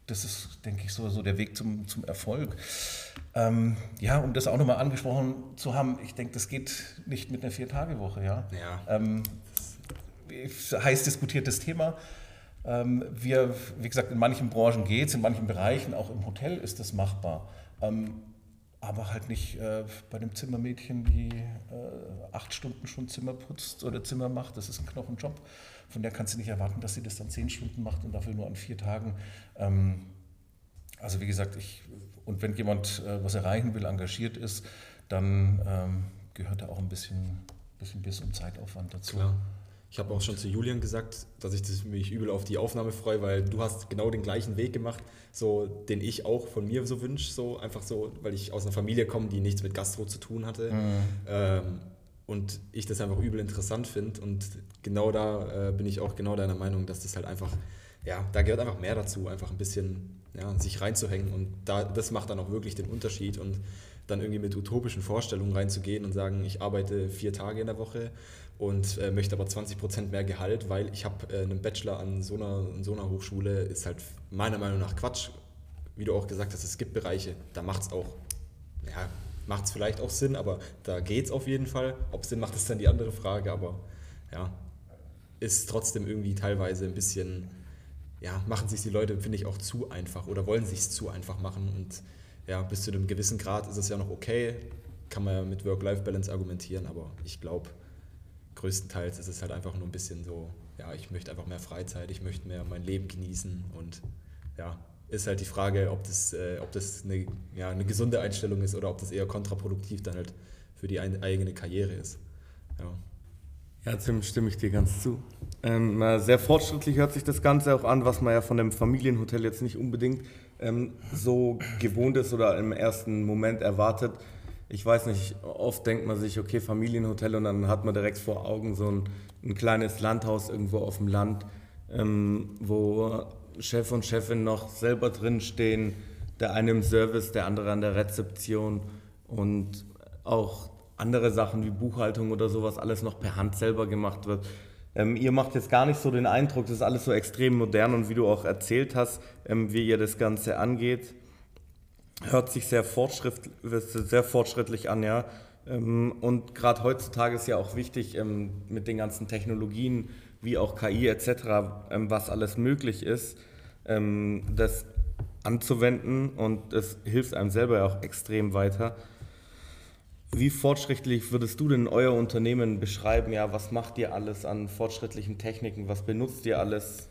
das ist, denke ich, so, so der Weg zum, zum Erfolg. Ähm, ja, um das auch nochmal angesprochen zu haben, ich denke, das geht nicht mit einer Vier-Tage-Woche. Ja? Ja. Ähm, heiß diskutiertes Thema. Ähm, wir, wie gesagt, in manchen Branchen geht es, in manchen Bereichen, auch im Hotel ist das machbar. Ähm, aber halt nicht äh, bei einem Zimmermädchen, die äh, acht Stunden schon Zimmer putzt oder Zimmer macht. Das ist ein Knochenjob. Von der kannst du nicht erwarten, dass sie das dann zehn Stunden macht und dafür nur an vier Tagen. Also wie gesagt, ich, und wenn jemand äh, was erreichen will, engagiert ist, dann ähm, gehört da auch ein bisschen, bisschen Biss und Zeitaufwand dazu. Klar. Ich habe auch schon zu Julian gesagt, dass ich das, mich übel auf die Aufnahme freue, weil du hast genau den gleichen Weg gemacht, so den ich auch von mir so wünsche, so einfach so, weil ich aus einer Familie komme, die nichts mit Gastro zu tun hatte. Mhm. Ähm, und ich das einfach übel interessant finde. Und genau da äh, bin ich auch genau deiner Meinung, dass das halt einfach, ja, da gehört einfach mehr dazu, einfach ein bisschen ja, sich reinzuhängen. Und da, das macht dann auch wirklich den Unterschied. Und dann irgendwie mit utopischen Vorstellungen reinzugehen und sagen, ich arbeite vier Tage in der Woche und äh, möchte aber 20 Prozent mehr Gehalt, weil ich habe äh, einen Bachelor an so, einer, an so einer Hochschule, ist halt meiner Meinung nach Quatsch. Wie du auch gesagt hast, es gibt Bereiche, da macht es auch, ja, macht es vielleicht auch Sinn, aber da geht es auf jeden Fall. Ob Sinn macht, ist dann die andere Frage, aber ja, ist trotzdem irgendwie teilweise ein bisschen, ja, machen sich die Leute, finde ich, auch zu einfach oder wollen sich es zu einfach machen und ja, bis zu einem gewissen Grad ist es ja noch okay, kann man ja mit Work-Life-Balance argumentieren, aber ich glaube, größtenteils ist es halt einfach nur ein bisschen so, ja, ich möchte einfach mehr Freizeit, ich möchte mehr mein Leben genießen und ja, ist halt die Frage, ob das, äh, ob das eine, ja, eine gesunde Einstellung ist oder ob das eher kontraproduktiv dann halt für die eigene Karriere ist. Ja. Ja, Tim, stimme ich dir ganz zu. Ähm, sehr fortschrittlich hört sich das Ganze auch an, was man ja von dem Familienhotel jetzt nicht unbedingt ähm, so gewohnt ist oder im ersten Moment erwartet ich weiß nicht, oft denkt man sich, okay, Familienhotel und dann hat man direkt vor Augen so ein, ein kleines Landhaus irgendwo auf dem Land, ähm, wo Chef und Chefin noch selber drin stehen, der eine im Service, der andere an der Rezeption und auch andere Sachen wie Buchhaltung oder sowas alles noch per Hand selber gemacht wird. Ähm, ihr macht jetzt gar nicht so den Eindruck, das ist alles so extrem modern und wie du auch erzählt hast, ähm, wie ihr das Ganze angeht hört sich sehr, fortschritt, sehr fortschrittlich an, ja. Ähm, und gerade heutzutage ist ja auch wichtig ähm, mit den ganzen Technologien wie auch KI etc., ähm, was alles möglich ist, das anzuwenden und es hilft einem selber ja auch extrem weiter. Wie fortschrittlich würdest du denn euer Unternehmen beschreiben? Ja, was macht ihr alles an fortschrittlichen Techniken? Was benutzt ihr alles?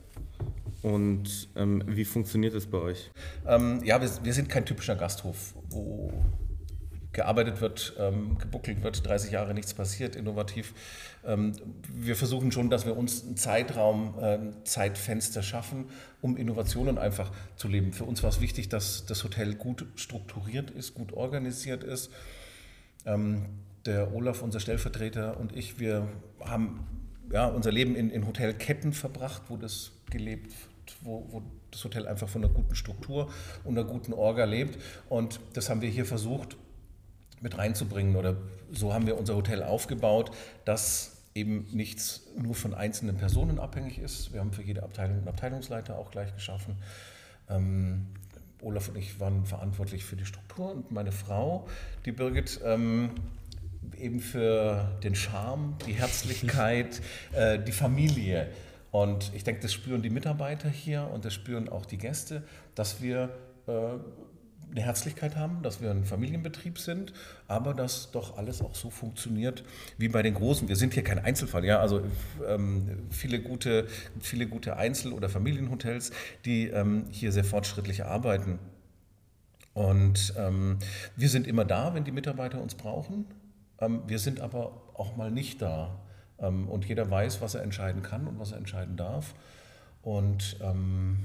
Und ähm, wie funktioniert es bei euch? Ähm, ja, wir, wir, sind kein typischer Gasthof, wo gearbeitet wird, ähm, gebuckelt wird, 30 Jahre nichts passiert, innovativ. Ähm, wir versuchen schon, dass wir uns einen Zeitraum, ein Zeitfenster schaffen, um Innovationen einfach zu leben. Für uns war es wichtig, dass das Hotel gut strukturiert ist, gut organisiert ist. Ähm, der Olaf, unser Stellvertreter und ich, wir haben ja, unser Leben in, in Hotelketten verbracht, wo das gelebt wo, wo das Hotel einfach von einer guten Struktur und einer guten Orga lebt. Und das haben wir hier versucht mit reinzubringen oder so haben wir unser Hotel aufgebaut, dass eben nichts nur von einzelnen Personen abhängig ist. Wir haben für jede Abteilung einen Abteilungsleiter auch gleich geschaffen. Ähm, Olaf und ich waren verantwortlich für die Struktur und meine Frau, die Birgit, ähm, eben für den Charme, die Herzlichkeit, äh, die Familie. Und ich denke, das spüren die Mitarbeiter hier und das spüren auch die Gäste, dass wir äh, eine Herzlichkeit haben, dass wir ein Familienbetrieb sind, aber dass doch alles auch so funktioniert wie bei den Großen. Wir sind hier kein Einzelfall, ja, also ähm, viele, gute, viele gute Einzel- oder Familienhotels, die ähm, hier sehr fortschrittlich arbeiten. Und ähm, wir sind immer da, wenn die Mitarbeiter uns brauchen. Ähm, wir sind aber auch mal nicht da. Ähm, und jeder weiß, was er entscheiden kann und was er entscheiden darf. Und ähm,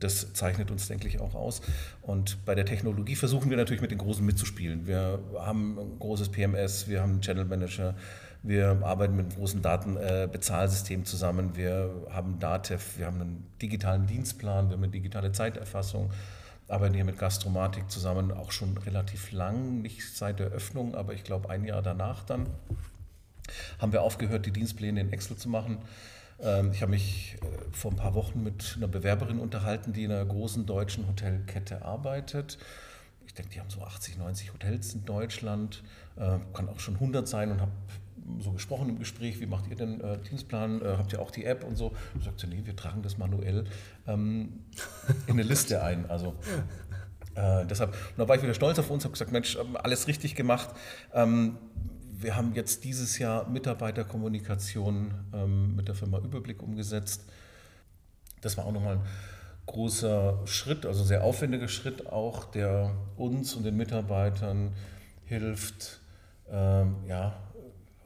das zeichnet uns, denke ich, auch aus. Und bei der Technologie versuchen wir natürlich mit den Großen mitzuspielen. Wir haben ein großes PMS, wir haben einen Channel Manager, wir arbeiten mit einem großen Datenbezahlsystem äh, zusammen, wir haben DATEV, wir haben einen digitalen Dienstplan, wir haben eine digitale Zeiterfassung, arbeiten hier mit Gastromatik zusammen, auch schon relativ lang, nicht seit der Öffnung, aber ich glaube ein Jahr danach dann haben wir aufgehört, die Dienstpläne in Excel zu machen. Ähm, ich habe mich äh, vor ein paar Wochen mit einer Bewerberin unterhalten, die in einer großen deutschen Hotelkette arbeitet. Ich denke, die haben so 80, 90 Hotels in Deutschland, äh, kann auch schon 100 sein und habe so gesprochen im Gespräch, wie macht ihr denn äh, Dienstplan? Äh, habt ihr auch die App und so? Und sagt sie, nee, wir tragen das manuell ähm, in eine Liste ein. Also äh, deshalb, und da war ich wieder stolz auf uns, habe gesagt, Mensch, ähm, alles richtig gemacht. Ähm, wir haben jetzt dieses Jahr Mitarbeiterkommunikation ähm, mit der Firma Überblick umgesetzt. Das war auch nochmal ein großer Schritt, also sehr aufwendiger Schritt auch, der uns und den Mitarbeitern hilft, ähm, ja,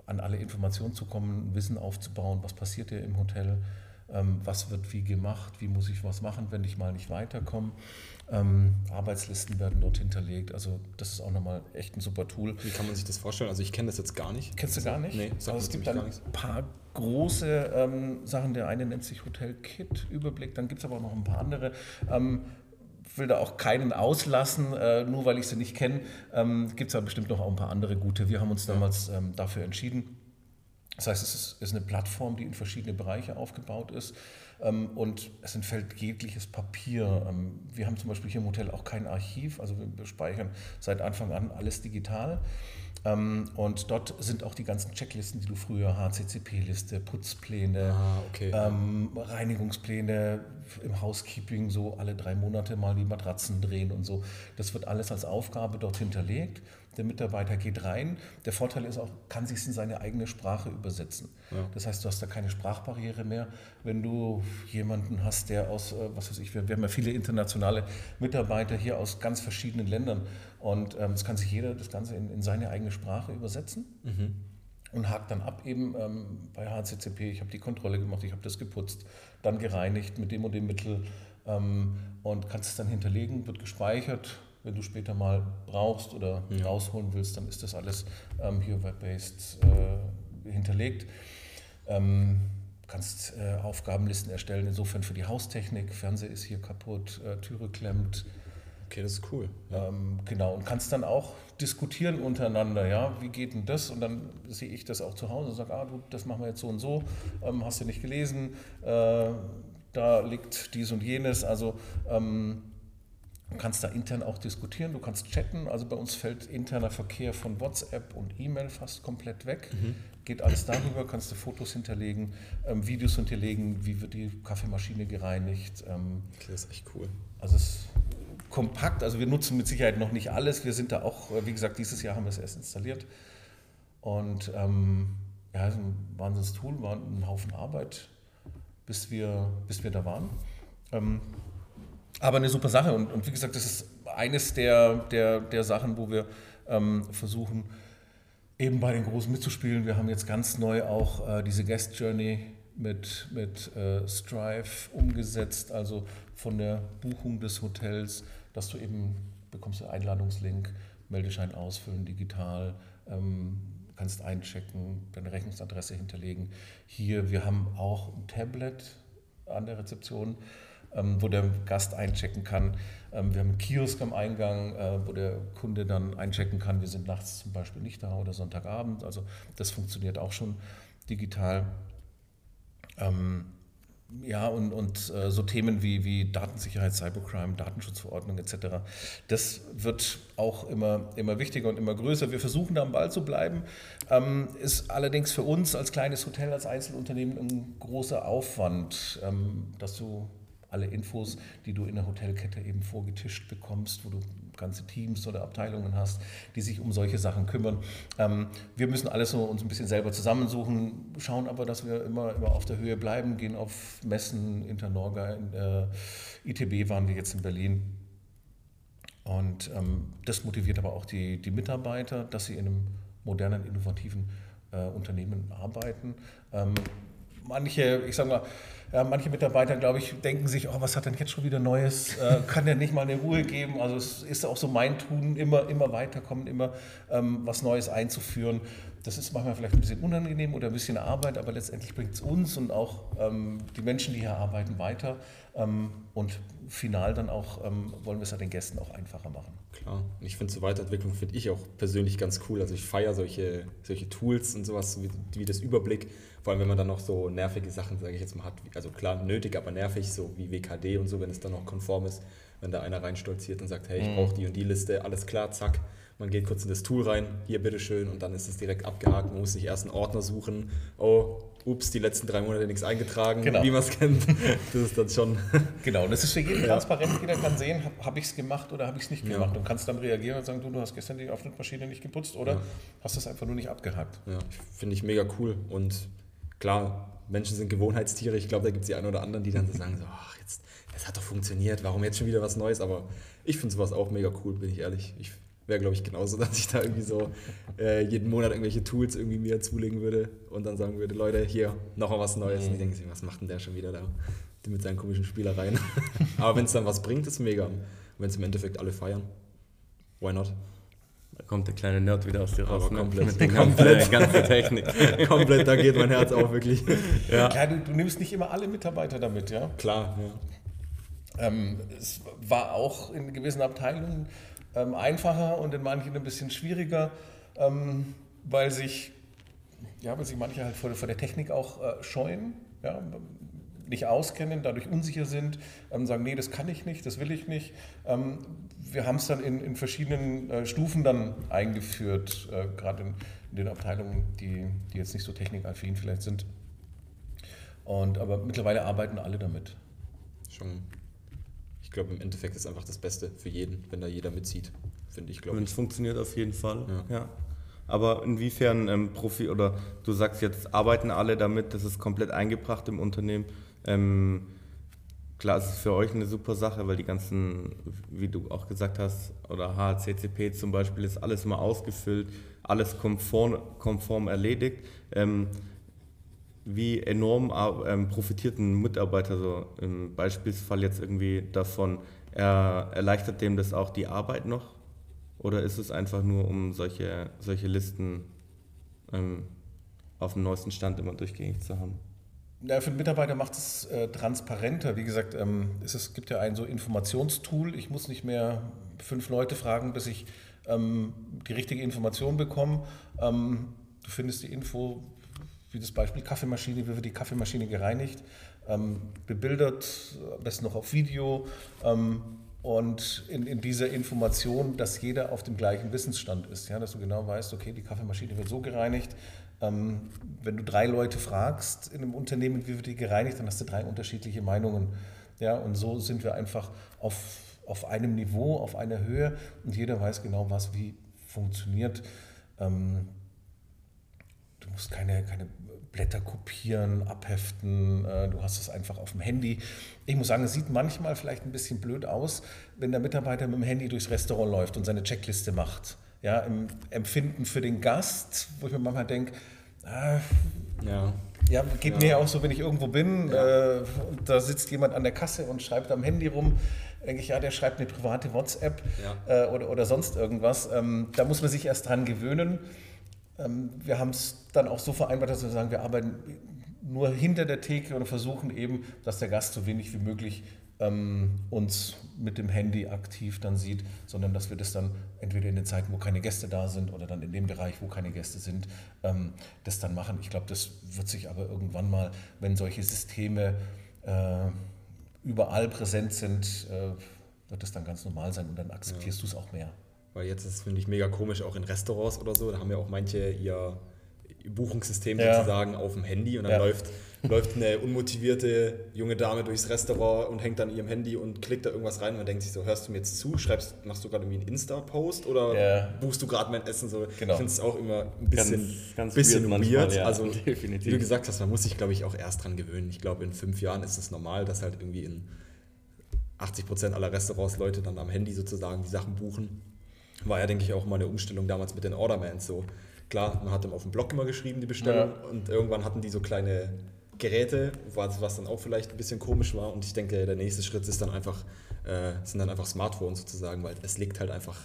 an alle Informationen zu kommen, Wissen aufzubauen, was passiert hier im Hotel, ähm, was wird wie gemacht, wie muss ich was machen, wenn ich mal nicht weiterkomme. Ähm, Arbeitslisten werden dort hinterlegt. Also das ist auch nochmal echt ein super Tool. Wie kann man sich das vorstellen? Also ich kenne das jetzt gar nicht. Kennst du gar nicht? Nee, also es gibt ein paar große ähm, Sachen. Der eine nennt sich Hotel Kit Überblick. Dann gibt es aber auch noch ein paar andere. Ähm, will da auch keinen auslassen, äh, nur weil ich sie nicht kenne. Ähm, gibt es aber bestimmt noch auch ein paar andere gute. Wir haben uns damals ähm, dafür entschieden. Das heißt, es ist, ist, eine Plattform, die in verschiedene Bereiche aufgebaut ist. Ähm, und es entfällt jegliches Papier. Ähm, wir haben zum Beispiel hier im Hotel auch kein Archiv, also wir speichern seit Anfang an alles digital. Ähm, und dort sind auch die ganzen Checklisten, die du früher, HCCP-Liste, Putzpläne, ah, okay. Reinigungspläne im Housekeeping, so alle drei Monate mal die Matratzen drehen und so. Das wird alles als Aufgabe dort hinterlegt der Mitarbeiter geht rein. Der Vorteil ist auch, kann sich in seine eigene Sprache übersetzen. Ja. Das heißt, du hast da keine Sprachbarriere mehr. Wenn du jemanden hast, der aus, äh, was weiß ich, wir, wir haben ja viele internationale Mitarbeiter hier aus ganz verschiedenen Ländern und ähm, es kann sich jeder das Ganze in, in seine eigene Sprache übersetzen. Mhm. Und hakt dann ab eben ähm, bei HCCP, ich habe die Kontrolle gemacht, ich habe das geputzt, dann gereinigt mit dem und dem Mittel ähm, und kannst es dann hinterlegen, wird gespeichert, wenn du später mal brauchst oder ja. rausholen willst, dann ist das alles ähm, hier web-based äh, hinterlegt. Ähm, kannst äh, Aufgabenlisten erstellen, insofern für die Haustechnik, Fernseher ist hier kaputt, äh, Türe klemmt. Okay, das ist cool. Ja. Ähm, genau, und kannst dann auch diskutieren untereinander, ja, wie geht denn das? Und dann sehe ich das auch zu Hause und sage, ah, du, das machen wir jetzt so und so, ähm, hast du nicht gelesen, äh, da liegt dies und jenes. Also ähm, Du kannst da intern auch diskutieren, du kannst chatten. Also bei uns fällt interner Verkehr von WhatsApp und E-Mail fast komplett weg. Mhm. Geht alles darüber, kannst du Fotos hinterlegen, ähm, Videos hinterlegen, wie wird die Kaffeemaschine gereinigt. Ähm, das ist echt cool. Also es ist kompakt, also wir nutzen mit Sicherheit noch nicht alles. Wir sind da auch, äh, wie gesagt, dieses Jahr haben wir es erst installiert. Und ähm, ja, es ist ein Wahnsinns-Tool, war ein Haufen Arbeit, bis wir, bis wir da waren. Ähm, aber eine super Sache und, und wie gesagt, das ist eines der, der, der Sachen, wo wir ähm, versuchen, eben bei den Großen mitzuspielen. Wir haben jetzt ganz neu auch äh, diese Guest Journey mit, mit äh, Strive umgesetzt, also von der Buchung des Hotels, dass du eben bekommst einen Einladungslink, Meldeschein ausfüllen digital, ähm, kannst einchecken, deine Rechnungsadresse hinterlegen. Hier, wir haben auch ein Tablet an der Rezeption wo der Gast einchecken kann. Ähm, wir haben einen Kiosk am Eingang, äh, wo der Kunde dann einchecken kann. Wir sind nachts zum Beispiel nicht da oder Sonntagabend. Also das funktioniert auch schon digital. Ähm, ja, und, und äh, so Themen wie, wie Datensicherheit, Cybercrime, Datenschutzverordnung etc., das wird auch immer, immer wichtiger und immer größer. Wir versuchen da am Ball zu bleiben, ähm, ist allerdings für uns als kleines Hotel, als Einzelunternehmen ein großer Aufwand, ähm, dass du alle Infos, die du in der Hotelkette eben vorgetischt bekommst, wo du ganze Teams oder Abteilungen hast, die sich um solche Sachen kümmern. Ähm, wir müssen alles so uns ein bisschen selber zusammensuchen, schauen aber, dass wir immer, immer auf der Höhe bleiben, gehen auf Messen, Internorga, in der ITB waren wir jetzt in Berlin. Und ähm, das motiviert aber auch die, die Mitarbeiter, dass sie in einem modernen, innovativen äh, Unternehmen arbeiten. Ähm, manche, ich sage mal, ja, manche Mitarbeiter, glaube ich, denken sich, oh, was hat denn jetzt schon wieder Neues? Äh, kann der nicht mal eine Ruhe geben? Also es ist auch so mein Tun, immer, immer weiterkommen, immer ähm, was Neues einzuführen. Das ist manchmal vielleicht ein bisschen unangenehm oder ein bisschen Arbeit, aber letztendlich bringt es uns und auch ähm, die Menschen, die hier arbeiten, weiter. Ähm, und final dann auch ähm, wollen wir es ja den Gästen auch einfacher machen. Klar. Und ich finde, zur Weiterentwicklung finde ich auch persönlich ganz cool. Also ich feiere solche, solche Tools und sowas wie, wie das Überblick. Vor allem, wenn man dann noch so nervige Sachen, sage ich jetzt mal, hat. Also klar, nötig, aber nervig, so wie WKD und so, wenn es dann noch konform ist. Wenn da einer reinstolziert und sagt, hey, ich Mhm. brauche die und die Liste, alles klar, zack. Man geht kurz in das Tool rein, hier bitteschön, und dann ist es direkt abgehakt. Man muss nicht erst einen Ordner suchen. Oh, ups, die letzten drei Monate nichts eingetragen, Genau. wie man es kennt. Das ist dann schon. Genau, und das ist für jeden transparent. Jeder kann sehen, habe hab ich es gemacht oder habe ich es nicht Ja. gemacht. Und kannst dann reagieren und sagen, du, du hast gestern die Aufnittmaschine nicht geputzt oder Ja. hast es einfach nur nicht abgehakt. Ja, finde ich mega cool. Und klar, Menschen sind Gewohnheitstiere. Ich glaube, da gibt es die einen oder anderen, die dann so sagen, so, ach, jetzt, das hat doch funktioniert, warum jetzt schon wieder was Neues? Aber ich finde sowas auch mega cool, bin ich ehrlich. Ich wäre, glaube ich, genauso, dass ich da irgendwie so äh, jeden Monat irgendwelche Tools irgendwie mir zulegen würde und dann sagen würde, Leute, hier, noch mal was Neues. Und ich denke, was macht denn der schon wieder da mit seinen komischen Spielereien? Aber wenn es dann was bringt, ist mega. Und wenn es im Endeffekt alle feiern, why not? Da kommt der kleine Nerd wieder aus dir raus. Aber ne? komplett. Mit der Komplett. ganzen, Technik. Komplett, da geht mein Herz auf, wirklich. Ja. Ja, du, du nimmst nicht immer alle Mitarbeiter damit, ja. Klar, ja. Ähm, es war auch in gewissen Abteilungen ähm, einfacher und in manchen ein bisschen schwieriger, ähm, weil sich, ja, weil sich manche halt vor, vor der Technik auch äh, scheuen, ja, nicht auskennen, dadurch unsicher sind, ähm, sagen, nee, das kann ich nicht, das will ich nicht. Ähm, wir haben es dann in, in verschiedenen äh, Stufen dann eingeführt, äh, gerade in, in den Abteilungen, die, die jetzt nicht so technikaffin vielleicht sind. Und, aber mittlerweile arbeiten alle damit. Schon. Ich glaube, im Endeffekt ist einfach das Beste für jeden, wenn da jeder mitzieht. Finde ich, glaube Wenn ich. es funktioniert, auf jeden Fall. Ja. Ja. Aber inwiefern ähm, Profi oder du sagst jetzt, arbeiten alle damit, das ist komplett eingebracht im Unternehmen. Ähm, klar, es ist für euch eine super Sache, weil die ganzen, wie du auch gesagt hast, oder HCCP zum Beispiel, ist alles mal ausgefüllt, alles konform, konform erledigt. Ähm, wie enorm äh, ähm, profitiert ein Mitarbeiter so im Beispielsfall jetzt irgendwie davon? Er erleichtert dem das auch die Arbeit noch? Oder ist es einfach nur, um solche, solche Listen ähm, auf dem neuesten Stand immer durchgängig zu haben? Ja, für den Mitarbeiter macht es äh, transparenter. Wie gesagt, ähm, es ist, gibt ja ein so Informationstool. Ich muss nicht mehr fünf Leute fragen, bis ich ähm, die richtige Information bekomme. Ähm, du findest die Info, wie das Beispiel Kaffeemaschine, wie wird die Kaffeemaschine gereinigt, ähm, bebildert, am besten noch auf Video. Ähm, und in, in dieser Information, dass jeder auf dem gleichen Wissensstand ist, ja, dass du genau weißt, okay, die Kaffeemaschine wird so gereinigt. Ähm, wenn du drei Leute fragst in einem Unternehmen, wie wird die gereinigt, dann hast du drei unterschiedliche Meinungen. Ja, und so sind wir einfach auf, auf einem Niveau, auf einer Höhe und jeder weiß genau, was wie funktioniert. Ähm, du musst keine, keine Blätter kopieren, abheften, äh, du hast es einfach auf dem Handy. Ich muss sagen, es sieht manchmal vielleicht ein bisschen blöd aus, wenn der Mitarbeiter mit dem Handy durchs Restaurant läuft und seine Checkliste macht. Ja, im Empfinden für den Gast, wo ich mir manchmal denke, ah, Ja. ja, geht Ja. mir ja auch so, wenn ich irgendwo bin äh, und da sitzt jemand an der Kasse und schreibt am Handy rum, denke ich, ja, der schreibt eine private WhatsApp äh, oder, oder sonst irgendwas. Ähm, da muss man sich erst dran gewöhnen. Ähm, wir haben es dann auch so vereinbart, dass wir sagen, wir arbeiten nur hinter der Theke und versuchen eben, dass der Gast so wenig wie möglich ähm, uns mit dem Handy aktiv dann sieht, sondern dass wir das dann entweder in den Zeiten, wo keine Gäste da sind oder dann in dem Bereich, wo keine Gäste sind, ähm, das dann machen. Ich glaube, das wird sich aber irgendwann mal, wenn solche Systeme äh, überall präsent sind, äh, wird das dann ganz normal sein und dann akzeptierst du es auch mehr. Weil jetzt ist, finde ich, mega komisch, auch in Restaurants oder so, da haben ja auch manche ihr Buchungssystem Ja. sozusagen auf dem Handy und dann Ja. läuft, läuft eine unmotivierte junge Dame durchs Restaurant und hängt an ihrem Handy und klickt da irgendwas rein und man denkt sich so, hörst du mir jetzt zu, schreibst, machst du gerade irgendwie einen Insta-Post oder Ja. buchst du gerade mein Essen so? Genau. Ich finde es auch immer ein bisschen, Ganz- ganz bisschen weird weird. manchmal, ja, also definitiv. wie du gesagt hast, man muss sich, glaube ich, auch erst dran gewöhnen. Ich glaube, in fünf Jahren ist es normal, dass halt irgendwie in 80% aller Restaurants Leute dann am Handy sozusagen die Sachen buchen. War ja, denke ich, auch mal eine Umstellung damals mit den Ordermans so. Klar, man hat dann auf dem Blog immer geschrieben, die Bestellung, und irgendwann hatten die so kleine Geräte, was, was dann auch vielleicht ein bisschen komisch war. Und ich denke, der nächste Schritt ist dann einfach, äh, sind dann einfach Smartphones sozusagen, weil es liegt halt einfach,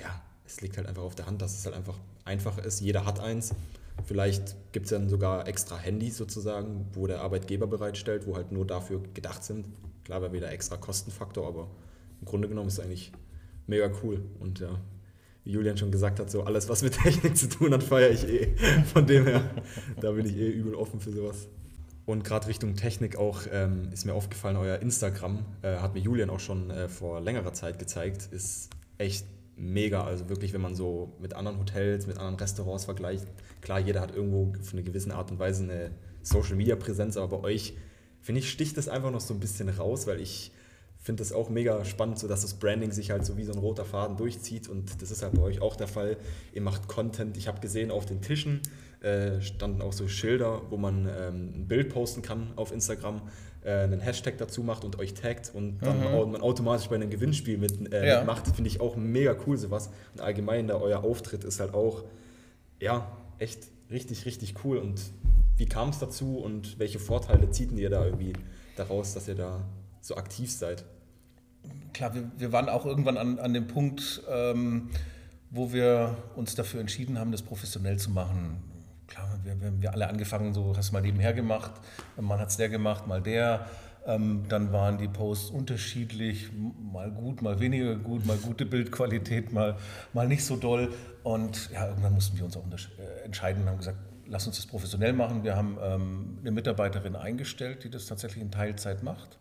ja, es liegt halt einfach auf der Hand, dass es halt einfach einfach ist. Jeder hat eins. Vielleicht gibt es dann sogar extra Handys sozusagen, wo der Arbeitgeber bereitstellt, wo halt nur dafür gedacht sind. Klar, wäre wieder extra Kostenfaktor, aber im Grunde genommen ist es eigentlich mega cool. Und ja, wie Julian schon gesagt hat, so alles, was mit Technik zu tun hat, feiere ich eh. Von dem her, da bin ich eh übel offen für sowas. Und gerade Richtung Technik auch ähm, ist mir aufgefallen, euer Instagram, äh, hat mir Julian auch schon äh, vor längerer Zeit gezeigt, ist echt mega. Also wirklich, wenn man so mit anderen Hotels, mit anderen Restaurants vergleicht, klar, jeder hat irgendwo für eine gewisse Art und Weise eine Social-Media-Präsenz, aber bei euch, finde ich, sticht das einfach noch so ein bisschen raus, weil ich finde das auch mega spannend, so dass das Branding sich halt so wie so ein roter Faden durchzieht und das ist halt bei euch auch der Fall. Ihr macht Content. Ich habe gesehen, auf den Tischen äh, standen auch so Schilder, wo man ähm, ein Bild posten kann auf Instagram, äh, einen Hashtag dazu macht und euch taggt und dann mhm. man automatisch bei einem Gewinnspiel mit, äh, ja. mitmacht. Finde ich auch mega cool sowas. Und allgemein, da euer Auftritt ist halt auch, ja, echt richtig, richtig cool. Und wie kam es dazu und welche Vorteile zieht ihr da irgendwie daraus, dass ihr da so aktiv seid? Klar, wir, wir waren auch irgendwann an, an dem Punkt, ähm, wo wir uns dafür entschieden haben, das professionell zu machen. Klar, wir, haben wir alle angefangen, so hast du mal nebenher gemacht, man hat es der gemacht, mal der. Ähm, dann waren die Posts unterschiedlich, mal gut, mal weniger gut, mal gute Bildqualität, mal, mal nicht so doll. Und ja, irgendwann mussten wir uns auch äh, entscheiden und haben gesagt, lass uns das professionell machen. Wir haben ähm, eine Mitarbeiterin eingestellt, die das tatsächlich in Teilzeit macht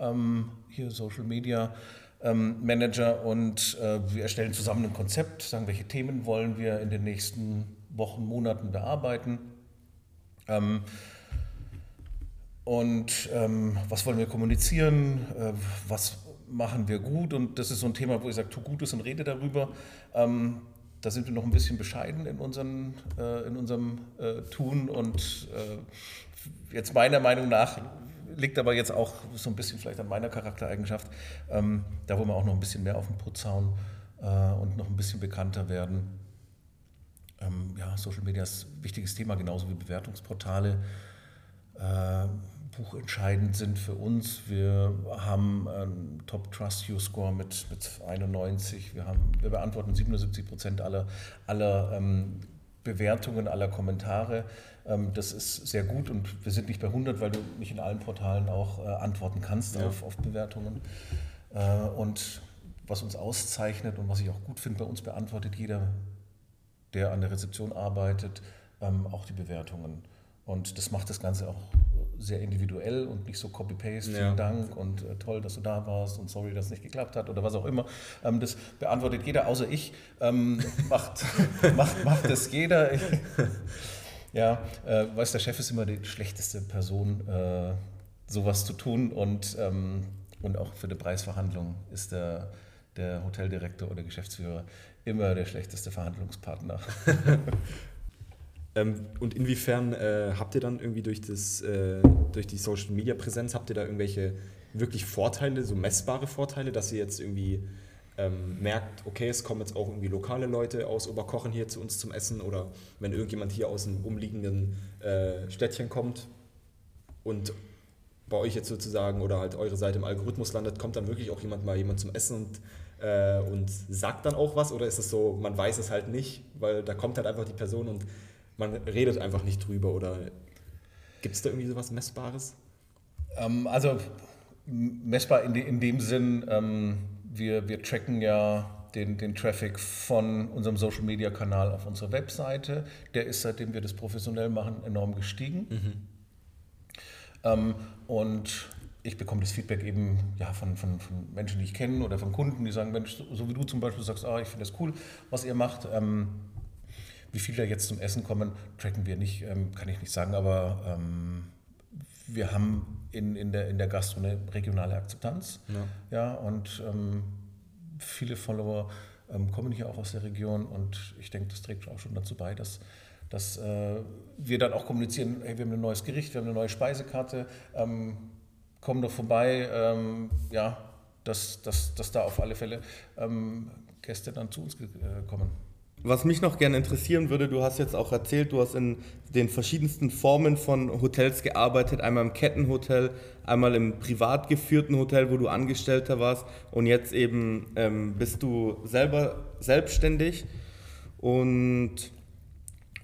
ähm, hier Social Media ähm, Manager und äh, wir erstellen zusammen ein Konzept, sagen, welche Themen wollen wir in den nächsten Wochen, Monaten bearbeiten. Ähm, und ähm, was wollen wir kommunizieren, äh, was machen wir gut und das ist so ein Thema, wo ich sage, tu Gutes und rede darüber. Ähm, da sind wir noch ein bisschen bescheiden in, unseren, äh, in unserem äh, Tun und äh, jetzt meiner Meinung nach liegt aber jetzt auch so ein bisschen vielleicht an meiner Charaktereigenschaft. Ähm, da wollen wir auch noch ein bisschen mehr auf den Putz hauen äh, und noch ein bisschen bekannter werden. Ähm, ja, Social Media ist ein wichtiges Thema, genauso wie Bewertungsportale. Äh, buchentscheidend sind für uns. Wir haben einen Top Trust You Score mit, mit 91. Wir, haben, wir beantworten 77 Prozent aller, aller ähm, Bewertungen, aller Kommentare. Ähm, das ist sehr gut und wir sind nicht bei 100, weil du nicht in allen Portalen auch äh, antworten kannst ja. auf, auf, Bewertungen. Äh, und was uns auszeichnet und was ich auch gut finde, bei uns beantwortet jeder, der an der Rezeption arbeitet, ähm, auch die Bewertungen. Und das macht das Ganze auch sehr individuell und nicht so Copy-Paste, vielen ja. Dank und äh, toll, dass du da warst und sorry, dass es nicht geklappt hat oder was auch immer. Ähm, das beantwortet jeder, außer ich. Ähm, macht, macht, macht das jeder. Ich, ja, äh, weiß, der Chef ist immer die schlechteste Person, äh, sowas zu tun und, ähm, und auch für die Preisverhandlung ist der, der Hoteldirektor oder Geschäftsführer immer der schlechteste Verhandlungspartner. ähm, und inwiefern äh, habt ihr dann irgendwie durch, das, äh, durch die Social Media Präsenz, habt ihr da irgendwelche wirklich Vorteile, so messbare Vorteile, dass ihr jetzt irgendwie ähm, merkt, okay, es kommen jetzt auch irgendwie lokale Leute aus Oberkochen hier zu uns zum Essen oder wenn irgendjemand hier aus einem umliegenden äh, Städtchen kommt und bei euch jetzt sozusagen oder halt eure Seite im Algorithmus landet, kommt dann wirklich auch jemand mal jemand zum Essen und, äh, und sagt dann auch was oder ist es so, man weiß es halt nicht, weil da kommt halt einfach die Person und man redet einfach nicht drüber oder gibt es da irgendwie sowas Messbares? Ähm, also messbar in, de, in dem Sinn, ähm wir, wir tracken ja den, den Traffic von unserem Social Media Kanal auf unserer Webseite. Der ist, seitdem wir das professionell machen, enorm gestiegen. Mhm. Ähm, und ich bekomme das Feedback eben ja, von, von, von, Menschen, die ich kenne oder von Kunden, die sagen, Mensch, so wie du zum Beispiel sagst, ah, ich finde das cool, was ihr macht. Ähm, wie viele jetzt zum Essen kommen, tracken wir nicht, ähm, kann ich nicht sagen, aber ähm, wir haben in, in, der, in der Gastro eine regionale Akzeptanz. Ja, ja und ähm, viele Follower ähm, kommen hier auch aus der Region und ich denke, das trägt auch schon dazu bei, dass, dass äh, wir dann auch kommunizieren, hey, wir haben ein neues Gericht, wir haben eine neue Speisekarte, ähm, komm doch vorbei, ähm, ja, dass, dass, dass da auf alle Fälle ähm, Gäste dann zu uns äh, kommen. Was mich noch gerne interessieren würde, du hast jetzt auch erzählt, du hast in den verschiedensten Formen von Hotels gearbeitet, einmal im Kettenhotel, einmal im privat geführten Hotel, wo du Angestellter warst und jetzt eben ähm, bist du selber selbstständig. Und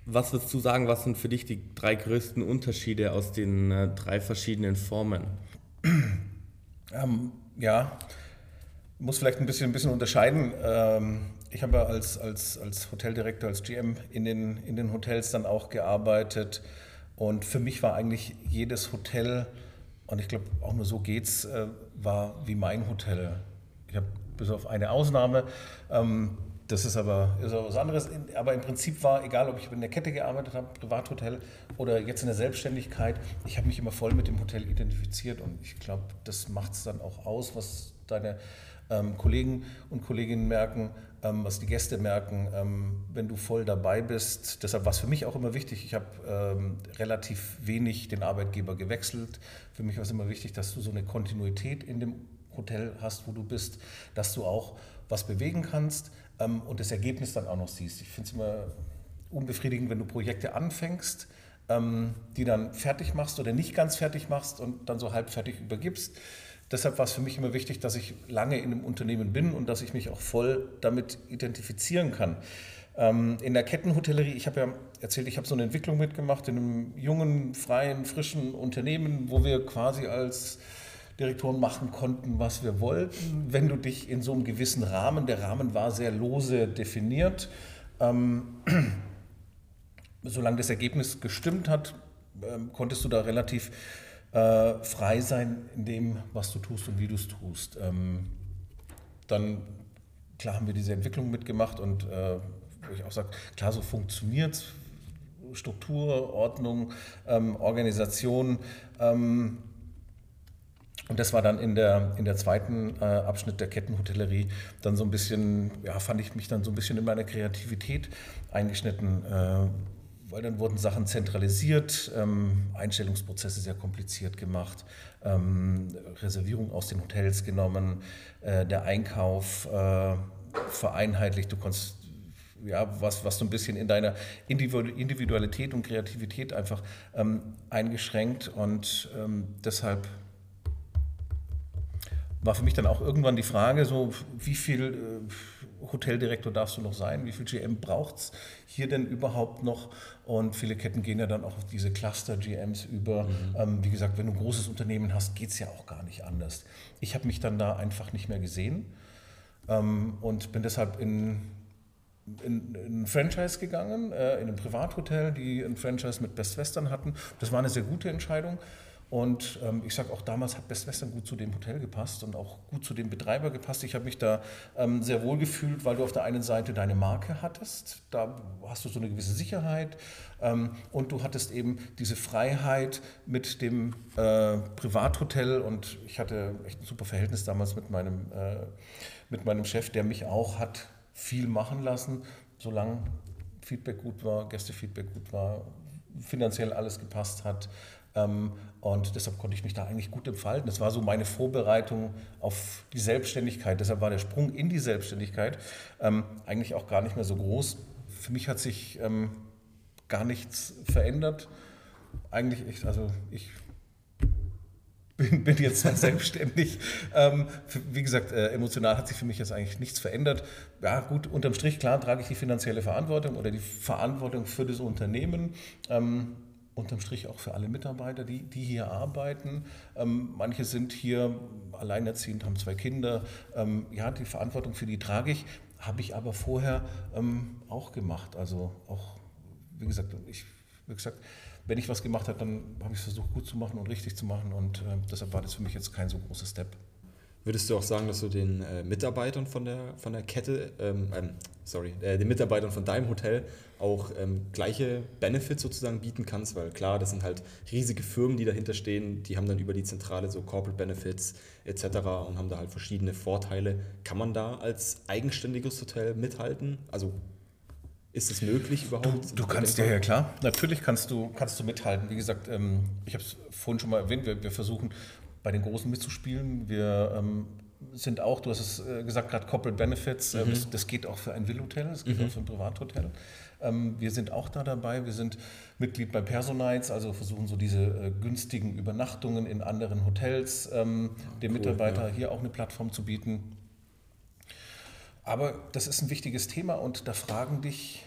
was würdest du sagen, was sind für dich die drei größten Unterschiede aus den äh, drei verschiedenen Formen? Ähm, ja, muss vielleicht ein bisschen, ein bisschen unterscheiden. Ähm, ich habe als, als, als Hoteldirektor, als GM in den, in den Hotels dann auch gearbeitet. Und für mich war eigentlich jedes Hotel, und ich glaube auch nur so geht's, äh, war wie mein Hotel. Ich habe bis auf eine Ausnahme, ähm, das ist aber, ist aber was anderes. Aber im Prinzip war, egal ob ich in der Kette gearbeitet habe, Privathotel oder jetzt in der Selbstständigkeit, ich habe mich immer voll mit dem Hotel identifiziert und ich glaube, das macht es dann auch aus, was deine ähm, Kollegen und Kolleginnen merken, was die Gäste merken, ähm, wenn du voll dabei bist. Deshalb war es für mich auch immer wichtig, ich habe ähm, relativ wenig den Arbeitgeber gewechselt. Für mich war es immer wichtig, dass du so eine Kontinuität in dem Hotel hast, wo du bist, dass du auch was bewegen kannst ähm, und das Ergebnis dann auch noch siehst. Ich finde es immer unbefriedigend, wenn du Projekte anfängst, ähm, die dann fertig machst oder nicht ganz fertig machst und dann so halb fertig übergibst. Deshalb war es für mich immer wichtig, dass ich lange in einem Unternehmen bin und dass ich mich auch voll damit identifizieren kann. Ähm, in der Kettenhotellerie, ich habe ja erzählt, ich habe so eine Entwicklung mitgemacht in einem jungen, freien, frischen Unternehmen, wo wir quasi als Direktoren machen konnten, was wir wollten, wenn du dich in so einem gewissen Rahmen, der Rahmen war sehr lose definiert, ähm, solange das Ergebnis gestimmt hat, ähm, konntest du da relativ äh, frei sein in dem, was du tust und wie du es tust. Ähm, dann, klar haben wir diese Entwicklung mitgemacht und äh, wo ich auch sage, klar, so funktioniert es. Struktur, Ordnung, ähm, Organisation. Ähm, und das war dann in der, in der zweiten äh, Abschnitt der Kettenhotellerie dann so ein bisschen, ja, fand ich mich dann so ein bisschen in meiner Kreativität eingeschnitten, äh, weil dann wurden Sachen zentralisiert, ähm, Einstellungsprozesse sehr kompliziert gemacht, ähm, Reservierung aus den Hotels genommen, äh, der Einkauf äh, vereinheitlicht, du konntest ja, was, was so ein bisschen in deiner Individualität und Kreativität einfach ähm, eingeschränkt. Und ähm, deshalb war für mich dann auch irgendwann die Frage, so wie viel äh, Hoteldirektor darfst du noch sein, wie viel GM braucht es hier denn überhaupt noch? Und viele Ketten gehen ja dann auch auf diese Cluster-GMs über. Mhm. Ähm, wie gesagt, wenn du ein großes Unternehmen hast, geht es ja auch gar nicht anders. Ich habe mich dann da einfach nicht mehr gesehen ähm, und bin deshalb in, in, in ein Franchise gegangen, äh, in ein Privathotel, die ein Franchise mit Best Western hatten. Das war eine sehr gute Entscheidung. Und ähm, ich sage auch damals hat Best Western gut zu dem Hotel gepasst und auch gut zu dem Betreiber gepasst. Ich habe mich da ähm, sehr wohl gefühlt, weil du auf der einen Seite deine Marke hattest, da hast du so eine gewisse Sicherheit ähm, und du hattest eben diese Freiheit mit dem äh, Privathotel und ich hatte echt ein super Verhältnis damals mit meinem, äh, mit meinem Chef, der mich auch hat viel machen lassen, solange Feedback gut war, Gästefeedback gut war, finanziell alles gepasst hat. Und deshalb konnte ich mich da eigentlich gut entfalten. Das war so meine Vorbereitung auf die Selbstständigkeit. Deshalb war der Sprung in die Selbstständigkeit ähm, eigentlich auch gar nicht mehr so groß. Für mich hat sich ähm, gar nichts verändert. Eigentlich, ich, also ich bin, bin jetzt selbstständig. Ähm, wie gesagt, äh, emotional hat sich für mich jetzt eigentlich nichts verändert. Ja, gut, unterm Strich, klar, trage ich die finanzielle Verantwortung oder die Verantwortung für das Unternehmen. Ähm, unterm Strich auch für alle Mitarbeiter, die, die hier arbeiten. Ähm, manche sind hier alleinerziehend, haben zwei Kinder. Ähm, ja, die Verantwortung für die trage ich, habe ich aber vorher ähm, auch gemacht. Also auch, wie gesagt, ich, wie gesagt, wenn ich was gemacht habe, dann habe ich es versucht gut zu machen und richtig zu machen und äh, deshalb war das für mich jetzt kein so großer Step. Würdest du auch sagen, dass du den äh, Mitarbeitern von der, von der Kette, ähm, ähm, sorry, äh, den Mitarbeitern von deinem Hotel auch ähm, gleiche Benefits sozusagen bieten kannst? Weil klar, das sind halt riesige Firmen, die dahinter stehen, die haben dann über die Zentrale so Corporate Benefits etc. und haben da halt verschiedene Vorteile. Kann man da als eigenständiges Hotel mithalten? Also ist es möglich überhaupt? Du, du kannst ja, ja klar. Natürlich kannst du, kannst du mithalten. Wie gesagt, ähm, ich habe es vorhin schon mal erwähnt, wir, wir versuchen bei den Großen mitzuspielen. Wir ähm, sind auch, du hast es äh, gesagt, gerade Corporate Benefits, äh, mhm. das, das, geht auch für ein Will-Hotel, das geht mhm. auch für ein Privathotel. Ähm, wir sind auch da dabei, wir sind Mitglied bei Personites, also versuchen so diese äh, günstigen Übernachtungen in anderen Hotels ähm, dem cool, Mitarbeiter ja. hier auch eine Plattform zu bieten. Aber das ist ein wichtiges Thema und da fragen dich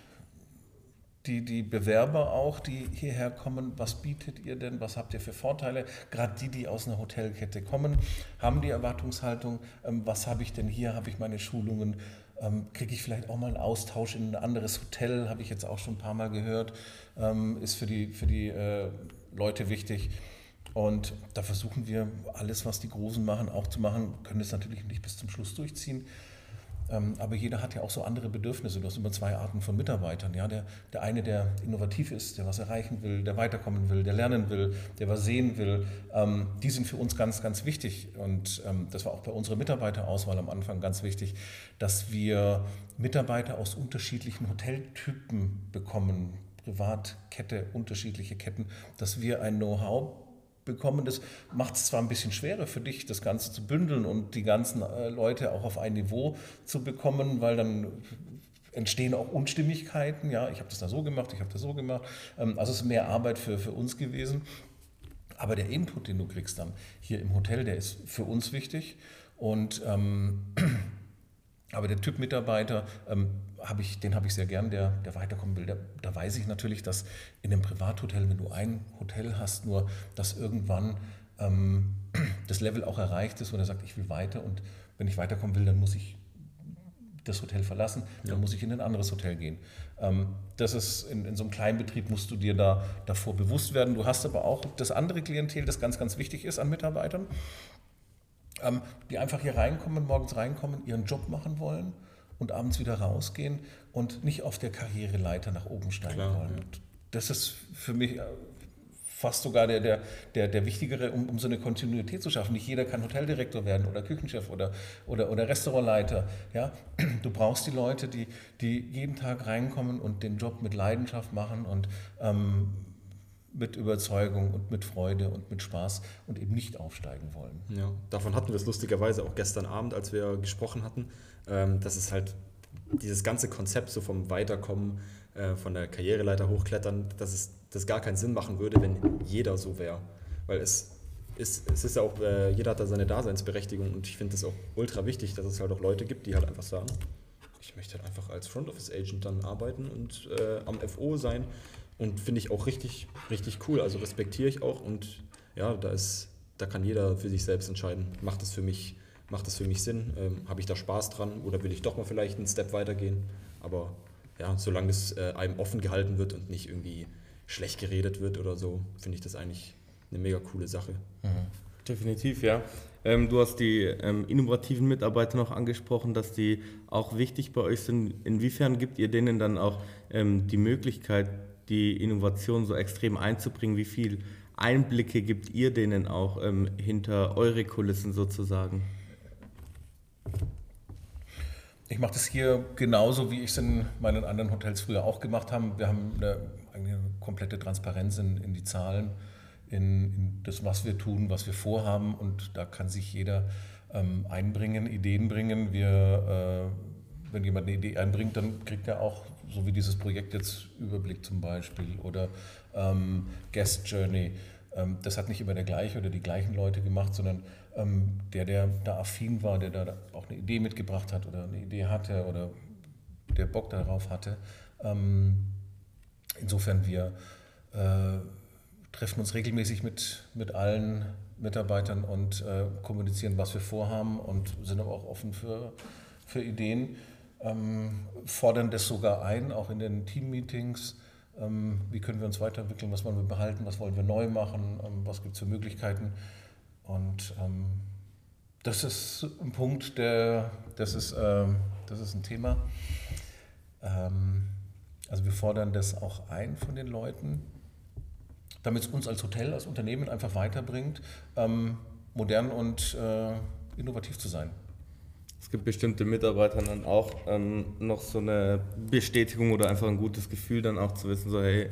die, die Bewerber auch, die hierher kommen, was bietet ihr denn, was habt ihr für Vorteile? Gerade die, die aus einer Hotelkette kommen, haben die Erwartungshaltung, ähm, was habe ich denn hier, habe ich meine Schulungen, ähm, kriege ich vielleicht auch mal einen Austausch in ein anderes Hotel, habe ich jetzt auch schon ein paar Mal gehört, ähm, ist für die, für die äh, Leute wichtig. Und da versuchen wir alles, was die Großen machen, auch zu machen, können es natürlich nicht bis zum Schluss durchziehen. Ähm, aber jeder hat ja auch so andere Bedürfnisse. Du hast immer zwei Arten von Mitarbeitern. Ja? Der, der eine, der innovativ ist, der was erreichen will, der weiterkommen will, der lernen will, der was sehen will, ähm, die sind für uns ganz, ganz wichtig. Und ähm, das war auch bei unserer Mitarbeiterauswahl am Anfang ganz wichtig, dass wir Mitarbeiter aus unterschiedlichen Hoteltypen bekommen, Privatkette, unterschiedliche Ketten, dass wir ein Know-how bekommen. Das macht es zwar ein bisschen schwerer für dich, das Ganze zu bündeln und die ganzen äh, Leute auch auf ein Niveau zu bekommen, weil dann entstehen auch Unstimmigkeiten. Ja, ich habe das da so gemacht, ich habe das so gemacht. Ähm, also es ist mehr Arbeit für, für uns gewesen. Aber der Input, den du kriegst dann hier im Hotel, der ist für uns wichtig. Und ähm, aber der Typ Mitarbeiter, ähm, hab ich, den habe ich sehr gern, der, der weiterkommen will. Der, da weiß ich natürlich, dass in einem Privathotel, wenn du ein Hotel hast, nur, dass irgendwann ähm, das Level auch erreicht ist, wo er sagt, ich will weiter und wenn ich weiterkommen will, dann muss ich das Hotel verlassen, dann ja. muss ich in ein anderes Hotel gehen. Ähm, das ist in, in, so einem kleinen Betrieb musst du dir da davor bewusst werden. Du hast aber auch das andere Klientel, das ganz, ganz wichtig ist an Mitarbeitern, ähm, die einfach hier reinkommen, morgens reinkommen, ihren Job machen wollen und abends wieder rausgehen und nicht auf der Karriereleiter nach oben steigen Klar, wollen. Ja. Das ist für mich äh, fast sogar der, der, der, der wichtigere, um, um so eine Kontinuität zu schaffen. Nicht jeder kann Hoteldirektor werden oder Küchenchef oder, oder, oder Restaurantleiter. Ja? Du brauchst die Leute, die, die jeden Tag reinkommen und den Job mit Leidenschaft machen und ähm, mit Überzeugung und mit Freude und mit Spaß und eben nicht aufsteigen wollen. Ja, davon hatten wir es lustigerweise auch gestern Abend, als wir gesprochen hatten, ähm, dass es halt dieses ganze Konzept so vom Weiterkommen, äh, von der Karriereleiter hochklettern, dass es das gar keinen Sinn machen würde, wenn jeder so wäre. Weil es ist, es ist ja auch, äh, jeder hat da seine Daseinsberechtigung und ich finde es auch ultra wichtig, dass es halt auch Leute gibt, die halt einfach sagen, ich möchte halt einfach als Front Office Agent dann arbeiten und äh, am FO sein und finde ich auch richtig, richtig cool. Also respektiere ich auch und ja, da ist, da kann jeder für sich selbst entscheiden. Macht das für mich, macht das für mich Sinn? Ähm, Habe ich da Spaß dran oder will ich doch mal vielleicht einen Step weitergehen? Aber ja, solange es äh, einem offen gehalten wird und nicht irgendwie schlecht geredet wird oder so, finde ich das eigentlich eine mega coole Sache. Mhm. Definitiv, ja. Ähm, du hast die ähm, innovativen Mitarbeiter noch angesprochen, dass die auch wichtig bei euch sind. Inwiefern gibt ihr denen dann auch ähm, die Möglichkeit, die Innovation so extrem einzubringen? Wie viel Einblicke gibt ihr denen auch ähm, hinter eure Kulissen sozusagen? Ich mache das hier genauso, wie ich es in meinen anderen Hotels früher auch gemacht habe. Wir haben eine, eine komplette Transparenz in, in die Zahlen, in, in, das, was wir tun, was wir vorhaben und da kann sich jeder ähm, einbringen, Ideen bringen. Wir, äh, wenn jemand eine Idee einbringt, dann kriegt er auch so wie dieses Projekt jetzt Überblick zum Beispiel oder ähm, Guest Journey. Ähm, das hat nicht immer der gleiche oder die gleichen Leute gemacht, sondern ähm, der, der da affin war, der da auch eine Idee mitgebracht hat oder eine Idee hatte oder der Bock darauf hatte. Ähm, insofern wir äh, treffen uns regelmäßig mit, mit allen Mitarbeitern und äh, kommunizieren, was wir vorhaben und sind aber auch offen für, für Ideen ähm, fordern das sogar ein, auch in den Teammeetings. Ähm, wie können wir uns weiterentwickeln, was wollen wir behalten, was wollen wir neu machen, ähm, was gibt es für Möglichkeiten. Und ähm, das ist ein Punkt, der, das, ist, äh, das ist ein Thema. Ähm, also wir fordern das auch ein von den Leuten, damit es uns als Hotel, als Unternehmen einfach weiterbringt, ähm, modern und äh, innovativ zu sein. Es gibt bestimmte Mitarbeiter dann auch ähm, noch so eine Bestätigung oder einfach ein gutes Gefühl, dann auch zu wissen, so hey,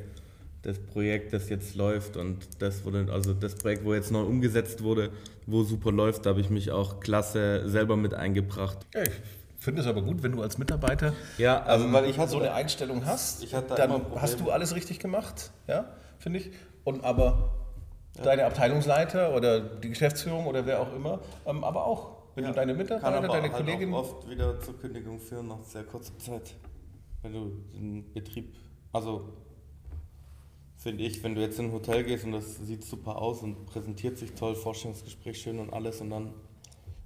das Projekt, das jetzt läuft und das wurde, also das Projekt, wo jetzt neu umgesetzt wurde, wo super läuft, da habe ich mich auch klasse selber mit eingebracht. Ja, ich finde es aber gut, wenn du als Mitarbeiter ja, also, ähm, weil ich so eine Einstellung hast, dann hast du alles richtig gemacht, ja, finde ich. Und aber ja. deine Abteilungsleiter oder die Geschäftsführung oder wer auch immer, ähm, aber auch wenn ja. du deine Mitarbeiter, deine halt Kollegin. oft wieder zur Kündigung führen nach sehr kurzer Zeit, wenn du den Betrieb Also finde ich, wenn du jetzt in ein Hotel gehst und das sieht super aus und präsentiert sich toll, Vorstellungsgespräch schön und alles und dann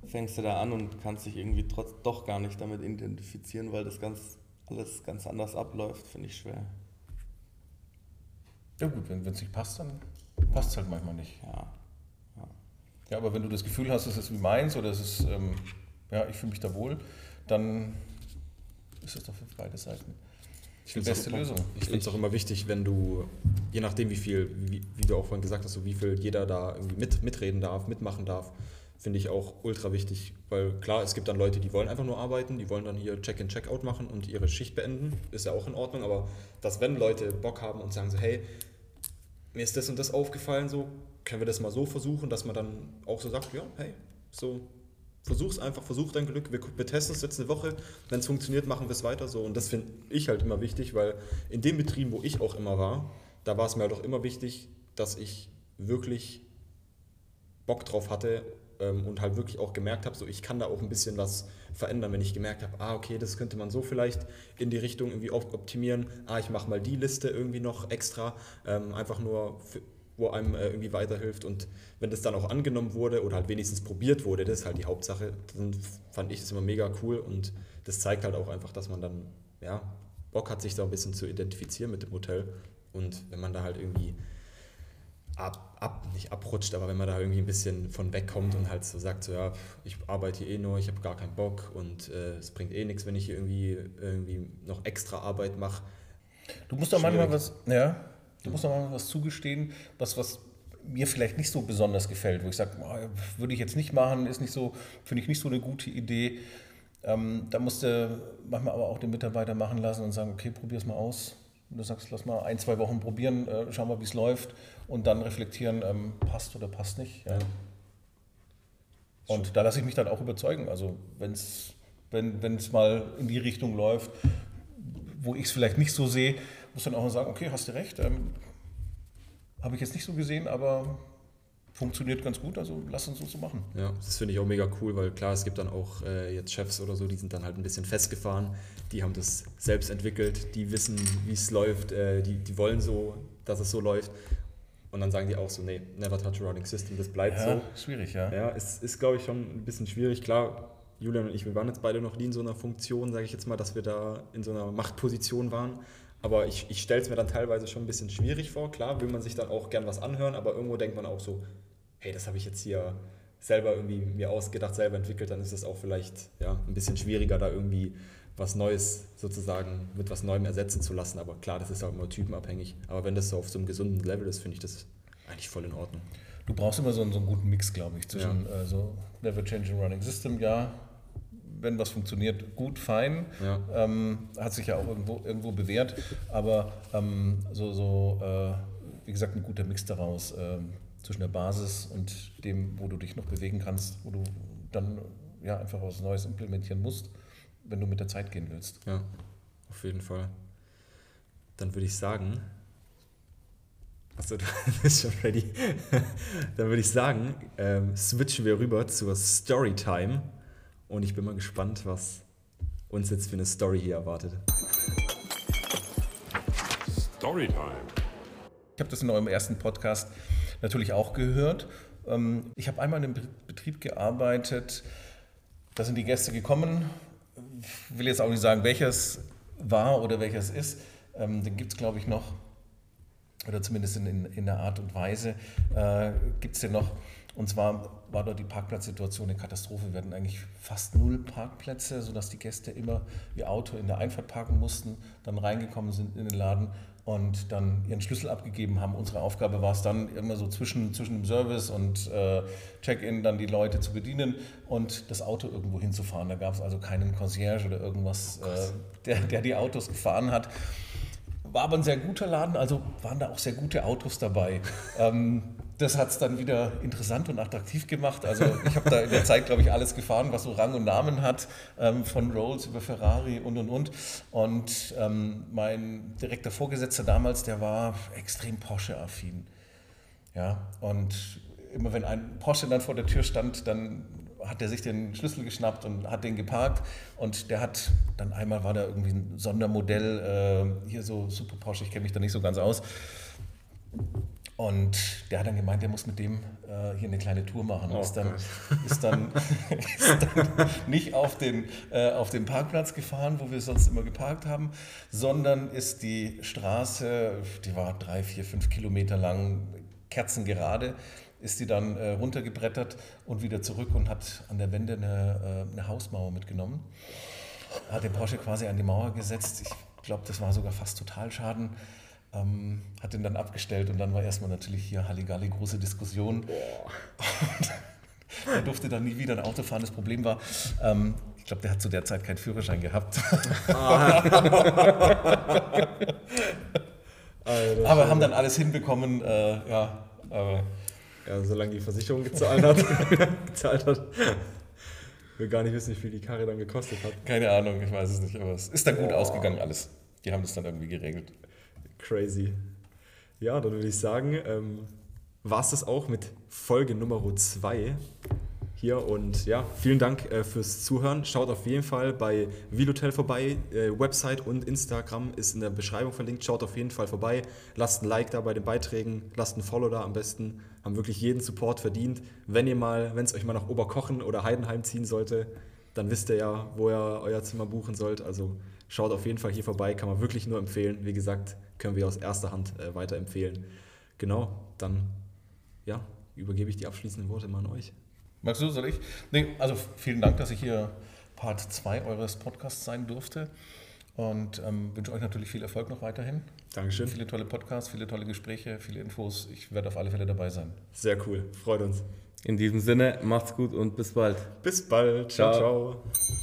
fängst du da an und kannst dich irgendwie trotz doch gar nicht damit identifizieren, weil das ganz alles ganz anders abläuft, finde ich schwer. Ja gut, wenn es nicht passt, dann passt es halt manchmal nicht. Ja. Ja, aber wenn du das Gefühl hast, es ist wie meins oder es ist, ähm, ja, ich fühle mich da wohl, dann ist das doch für beide Seiten Ich die beste auch, Lösung. Ich finde es auch immer wichtig, wenn du, je nachdem wie viel, wie, wie du auch vorhin gesagt hast, so wie viel jeder da irgendwie mit, mitreden darf, mitmachen darf, finde ich auch ultra wichtig. Weil klar, es gibt dann Leute, die wollen einfach nur arbeiten, die wollen dann hier Check-in, Check-out machen und ihre Schicht beenden. Ist ja auch in Ordnung, aber dass wenn Leute Bock haben und sagen so, hey, mir ist das und das aufgefallen, so können wir das mal so versuchen, dass man dann auch so sagt, ja, hey, so versuch's einfach, versuch dein Glück, wir, wir testen es jetzt eine Woche, wenn es funktioniert, machen wir es weiter so. Und das finde ich halt immer wichtig, weil in den Betrieben, wo ich auch immer war, da war es mir halt auch immer wichtig, dass ich wirklich Bock drauf hatte ähm, und halt wirklich auch gemerkt habe, so ich kann da auch ein bisschen was verändern, wenn ich gemerkt habe, ah okay, das könnte man so vielleicht in die Richtung irgendwie op- optimieren, ah ich mache mal die Liste irgendwie noch extra, ähm, einfach nur, für, wo einem äh, irgendwie weiterhilft. Und wenn das dann auch angenommen wurde oder halt wenigstens probiert wurde, das ist halt die Hauptsache, dann fand ich das immer mega cool. Und das zeigt halt auch einfach, dass man dann, ja, Bock hat, sich da ein bisschen zu identifizieren mit dem Hotel. Und wenn man da halt irgendwie ab, ab, nicht abrutscht, aber wenn man da irgendwie ein bisschen von wegkommt und halt so sagt, so ja, ich arbeite hier eh nur, ich habe gar keinen Bock und äh, es bringt eh nichts, wenn ich hier irgendwie, irgendwie noch extra Arbeit mache. Du musst doch manchmal was, ja, du musst doch manchmal was zugestehen, was, was mir vielleicht nicht so besonders gefällt, wo ich sage, oh, würde ich jetzt nicht machen, ist nicht so, finde ich nicht so eine gute Idee. Ähm, da musst du manchmal aber auch den Mitarbeiter machen lassen und sagen, okay, probier es mal aus. Und du sagst, lass mal ein, zwei Wochen probieren, äh, schau mal, wie es läuft und dann reflektieren, ähm, passt oder passt nicht. Ja. Und da lasse ich mich dann auch überzeugen. Also wenn's, wenn es mal in die Richtung läuft, wo ich es vielleicht nicht so sehe, muss dann auch mal sagen, okay, hast du recht, ähm, habe ich jetzt nicht so gesehen, aber funktioniert ganz gut, also lass uns so machen. Ja, das finde ich auch mega cool, weil klar, es gibt dann auch äh, jetzt Chefs oder so, die sind dann halt ein bisschen festgefahren, die haben das selbst entwickelt, die wissen, wie es läuft, äh, die, die wollen so, dass es so läuft. Und dann sagen die auch so, nee, never touch a running system, das bleibt so. schwierig, ja. Ja, es ist, glaube ich, schon ein bisschen schwierig. Klar, Julian und ich, wir waren jetzt beide noch nie in so einer Funktion, sage ich jetzt mal, dass wir da in so einer Machtposition waren. Aber ich, ich stelle es mir dann teilweise schon ein bisschen schwierig vor. Klar, will man sich dann auch gern was anhören, aber irgendwo denkt man auch so, hey, das habe ich jetzt hier selber irgendwie mir ausgedacht, selber entwickelt, dann ist es auch vielleicht ja, ein bisschen schwieriger, da irgendwie was Neues sozusagen mit was Neuem ersetzen zu lassen. Aber klar, das ist auch immer typenabhängig. Aber wenn das so auf so einem gesunden Level ist, finde ich das eigentlich voll in Ordnung. Du brauchst immer so einen, so einen guten Mix, glaube ich, zwischen äh, so Never Changing Running System, ja, wenn was funktioniert, gut, fein. Ja. Ähm, hat sich ja auch irgendwo, irgendwo bewährt, aber ähm, so, so äh, wie gesagt, ein guter Mix daraus ähm, zwischen der Basis und dem, wo du dich noch bewegen kannst, wo du dann ja einfach was Neues implementieren musst, wenn du mit der Zeit gehen willst. Ja, auf jeden Fall. Dann würde ich sagen, achso, du bist schon ready. Dann würde ich sagen, ähm, switchen wir rüber zur Storytime. Und ich bin mal gespannt, was uns jetzt für eine Story hier erwartet. Storytime. Ich habe das in eurem ersten Podcast natürlich auch gehört. Ähm, Ich habe einmal in einem Betrieb gearbeitet, da sind die Gäste gekommen. Ich will jetzt auch nicht sagen, welches war oder welches ist. Ähm, Den gibt es, glaube ich, noch, oder zumindest in, in, in der Art und Weise äh, gibt es den noch. Und zwar war dort die Parkplatzsituation eine Katastrophe. Wir hatten eigentlich fast null Parkplätze, sodass die Gäste immer ihr Auto in der Einfahrt parken mussten, dann reingekommen sind in den Laden und dann ihren Schlüssel abgegeben haben. Unsere Aufgabe war es dann immer so zwischen, zwischen dem Service und äh, Check-in dann die Leute zu bedienen und das Auto irgendwo hinzufahren. Da gab es also keinen Concierge oder irgendwas, äh, der, der die Autos gefahren hat. War aber ein sehr guter Laden, also waren da auch sehr gute Autos dabei. ähm, das hat es dann wieder interessant und attraktiv gemacht. Also ich habe da in der Zeit, glaube ich, alles gefahren, was so Rang und Namen hat, ähm, von Rolls über Ferrari und und und. Und ähm, mein direkter Vorgesetzter damals, der war extrem Porsche-affin. Ja, und immer wenn ein Porsche dann vor der Tür stand, dann hat er sich den Schlüssel geschnappt und hat den geparkt. Und der hat, dann einmal war da irgendwie ein Sondermodell, äh, hier so Super Porsche, ich kenne mich da nicht so ganz aus. Und der hat dann gemeint, der muss mit dem äh, hier eine kleine Tour machen. Oh ist, dann, ist, dann, ist dann nicht auf den, äh, auf den Parkplatz gefahren, wo wir sonst immer geparkt haben, sondern ist die Straße, die war drei, vier, fünf Kilometer lang, kerzengerade, ist die dann äh, runtergebrettert und wieder zurück und hat an der Wende eine, äh, eine Hausmauer mitgenommen. Hat den Porsche quasi an die Mauer gesetzt. Ich glaube, das war sogar fast Totalschaden. Ähm, hat den dann abgestellt und dann war erstmal natürlich hier Halligalli, große Diskussion. er durfte dann nie wieder ein Auto fahren. Das Problem war, ähm, ich glaube, der hat zu der Zeit keinen Führerschein gehabt. Alter, aber haben dann alles hinbekommen. Äh, ja, aber Ja, solange die Versicherung gezahlt hat, gezahlt hat. Ich will gar nicht wissen, wie viel die Karre dann gekostet hat. keine Ahnung, ich weiß es nicht. Aber es ist dann gut ausgegangen alles. Die haben das dann irgendwie geregelt. Crazy. Ja, dann würde ich sagen, ähm, war es das auch mit Folge Nummer 2 hier. Und ja, vielen Dank äh, fürs Zuhören. Schaut auf jeden Fall bei Vilotel vorbei. Äh, Website und Instagram ist in der Beschreibung verlinkt. Schaut auf jeden Fall vorbei. Lasst ein Like da bei den Beiträgen. Lasst ein Follow da am besten. Haben wirklich jeden Support verdient. Wenn ihr mal, wenn es euch mal nach Oberkochen oder Heidenheim ziehen sollte, dann wisst ihr ja, wo ihr euer Zimmer buchen sollt. Also schaut auf jeden Fall hier vorbei. Kann man wirklich nur empfehlen. Wie gesagt, können wir aus erster Hand äh, weiterempfehlen. Genau, dann ja, übergebe ich die abschließenden Worte mal an euch. Magst du, soll ich? Nee, also vielen Dank, dass ich hier Part 2 eures Podcasts sein durfte. Und ähm, wünsche euch natürlich viel Erfolg noch weiterhin. Dankeschön. Viele tolle Podcasts, viele tolle Gespräche, viele Infos. Ich werde auf alle Fälle dabei sein. Sehr cool. Freut uns. In diesem Sinne, macht's gut und bis bald. Bis bald. ciao. Ciao. ciao.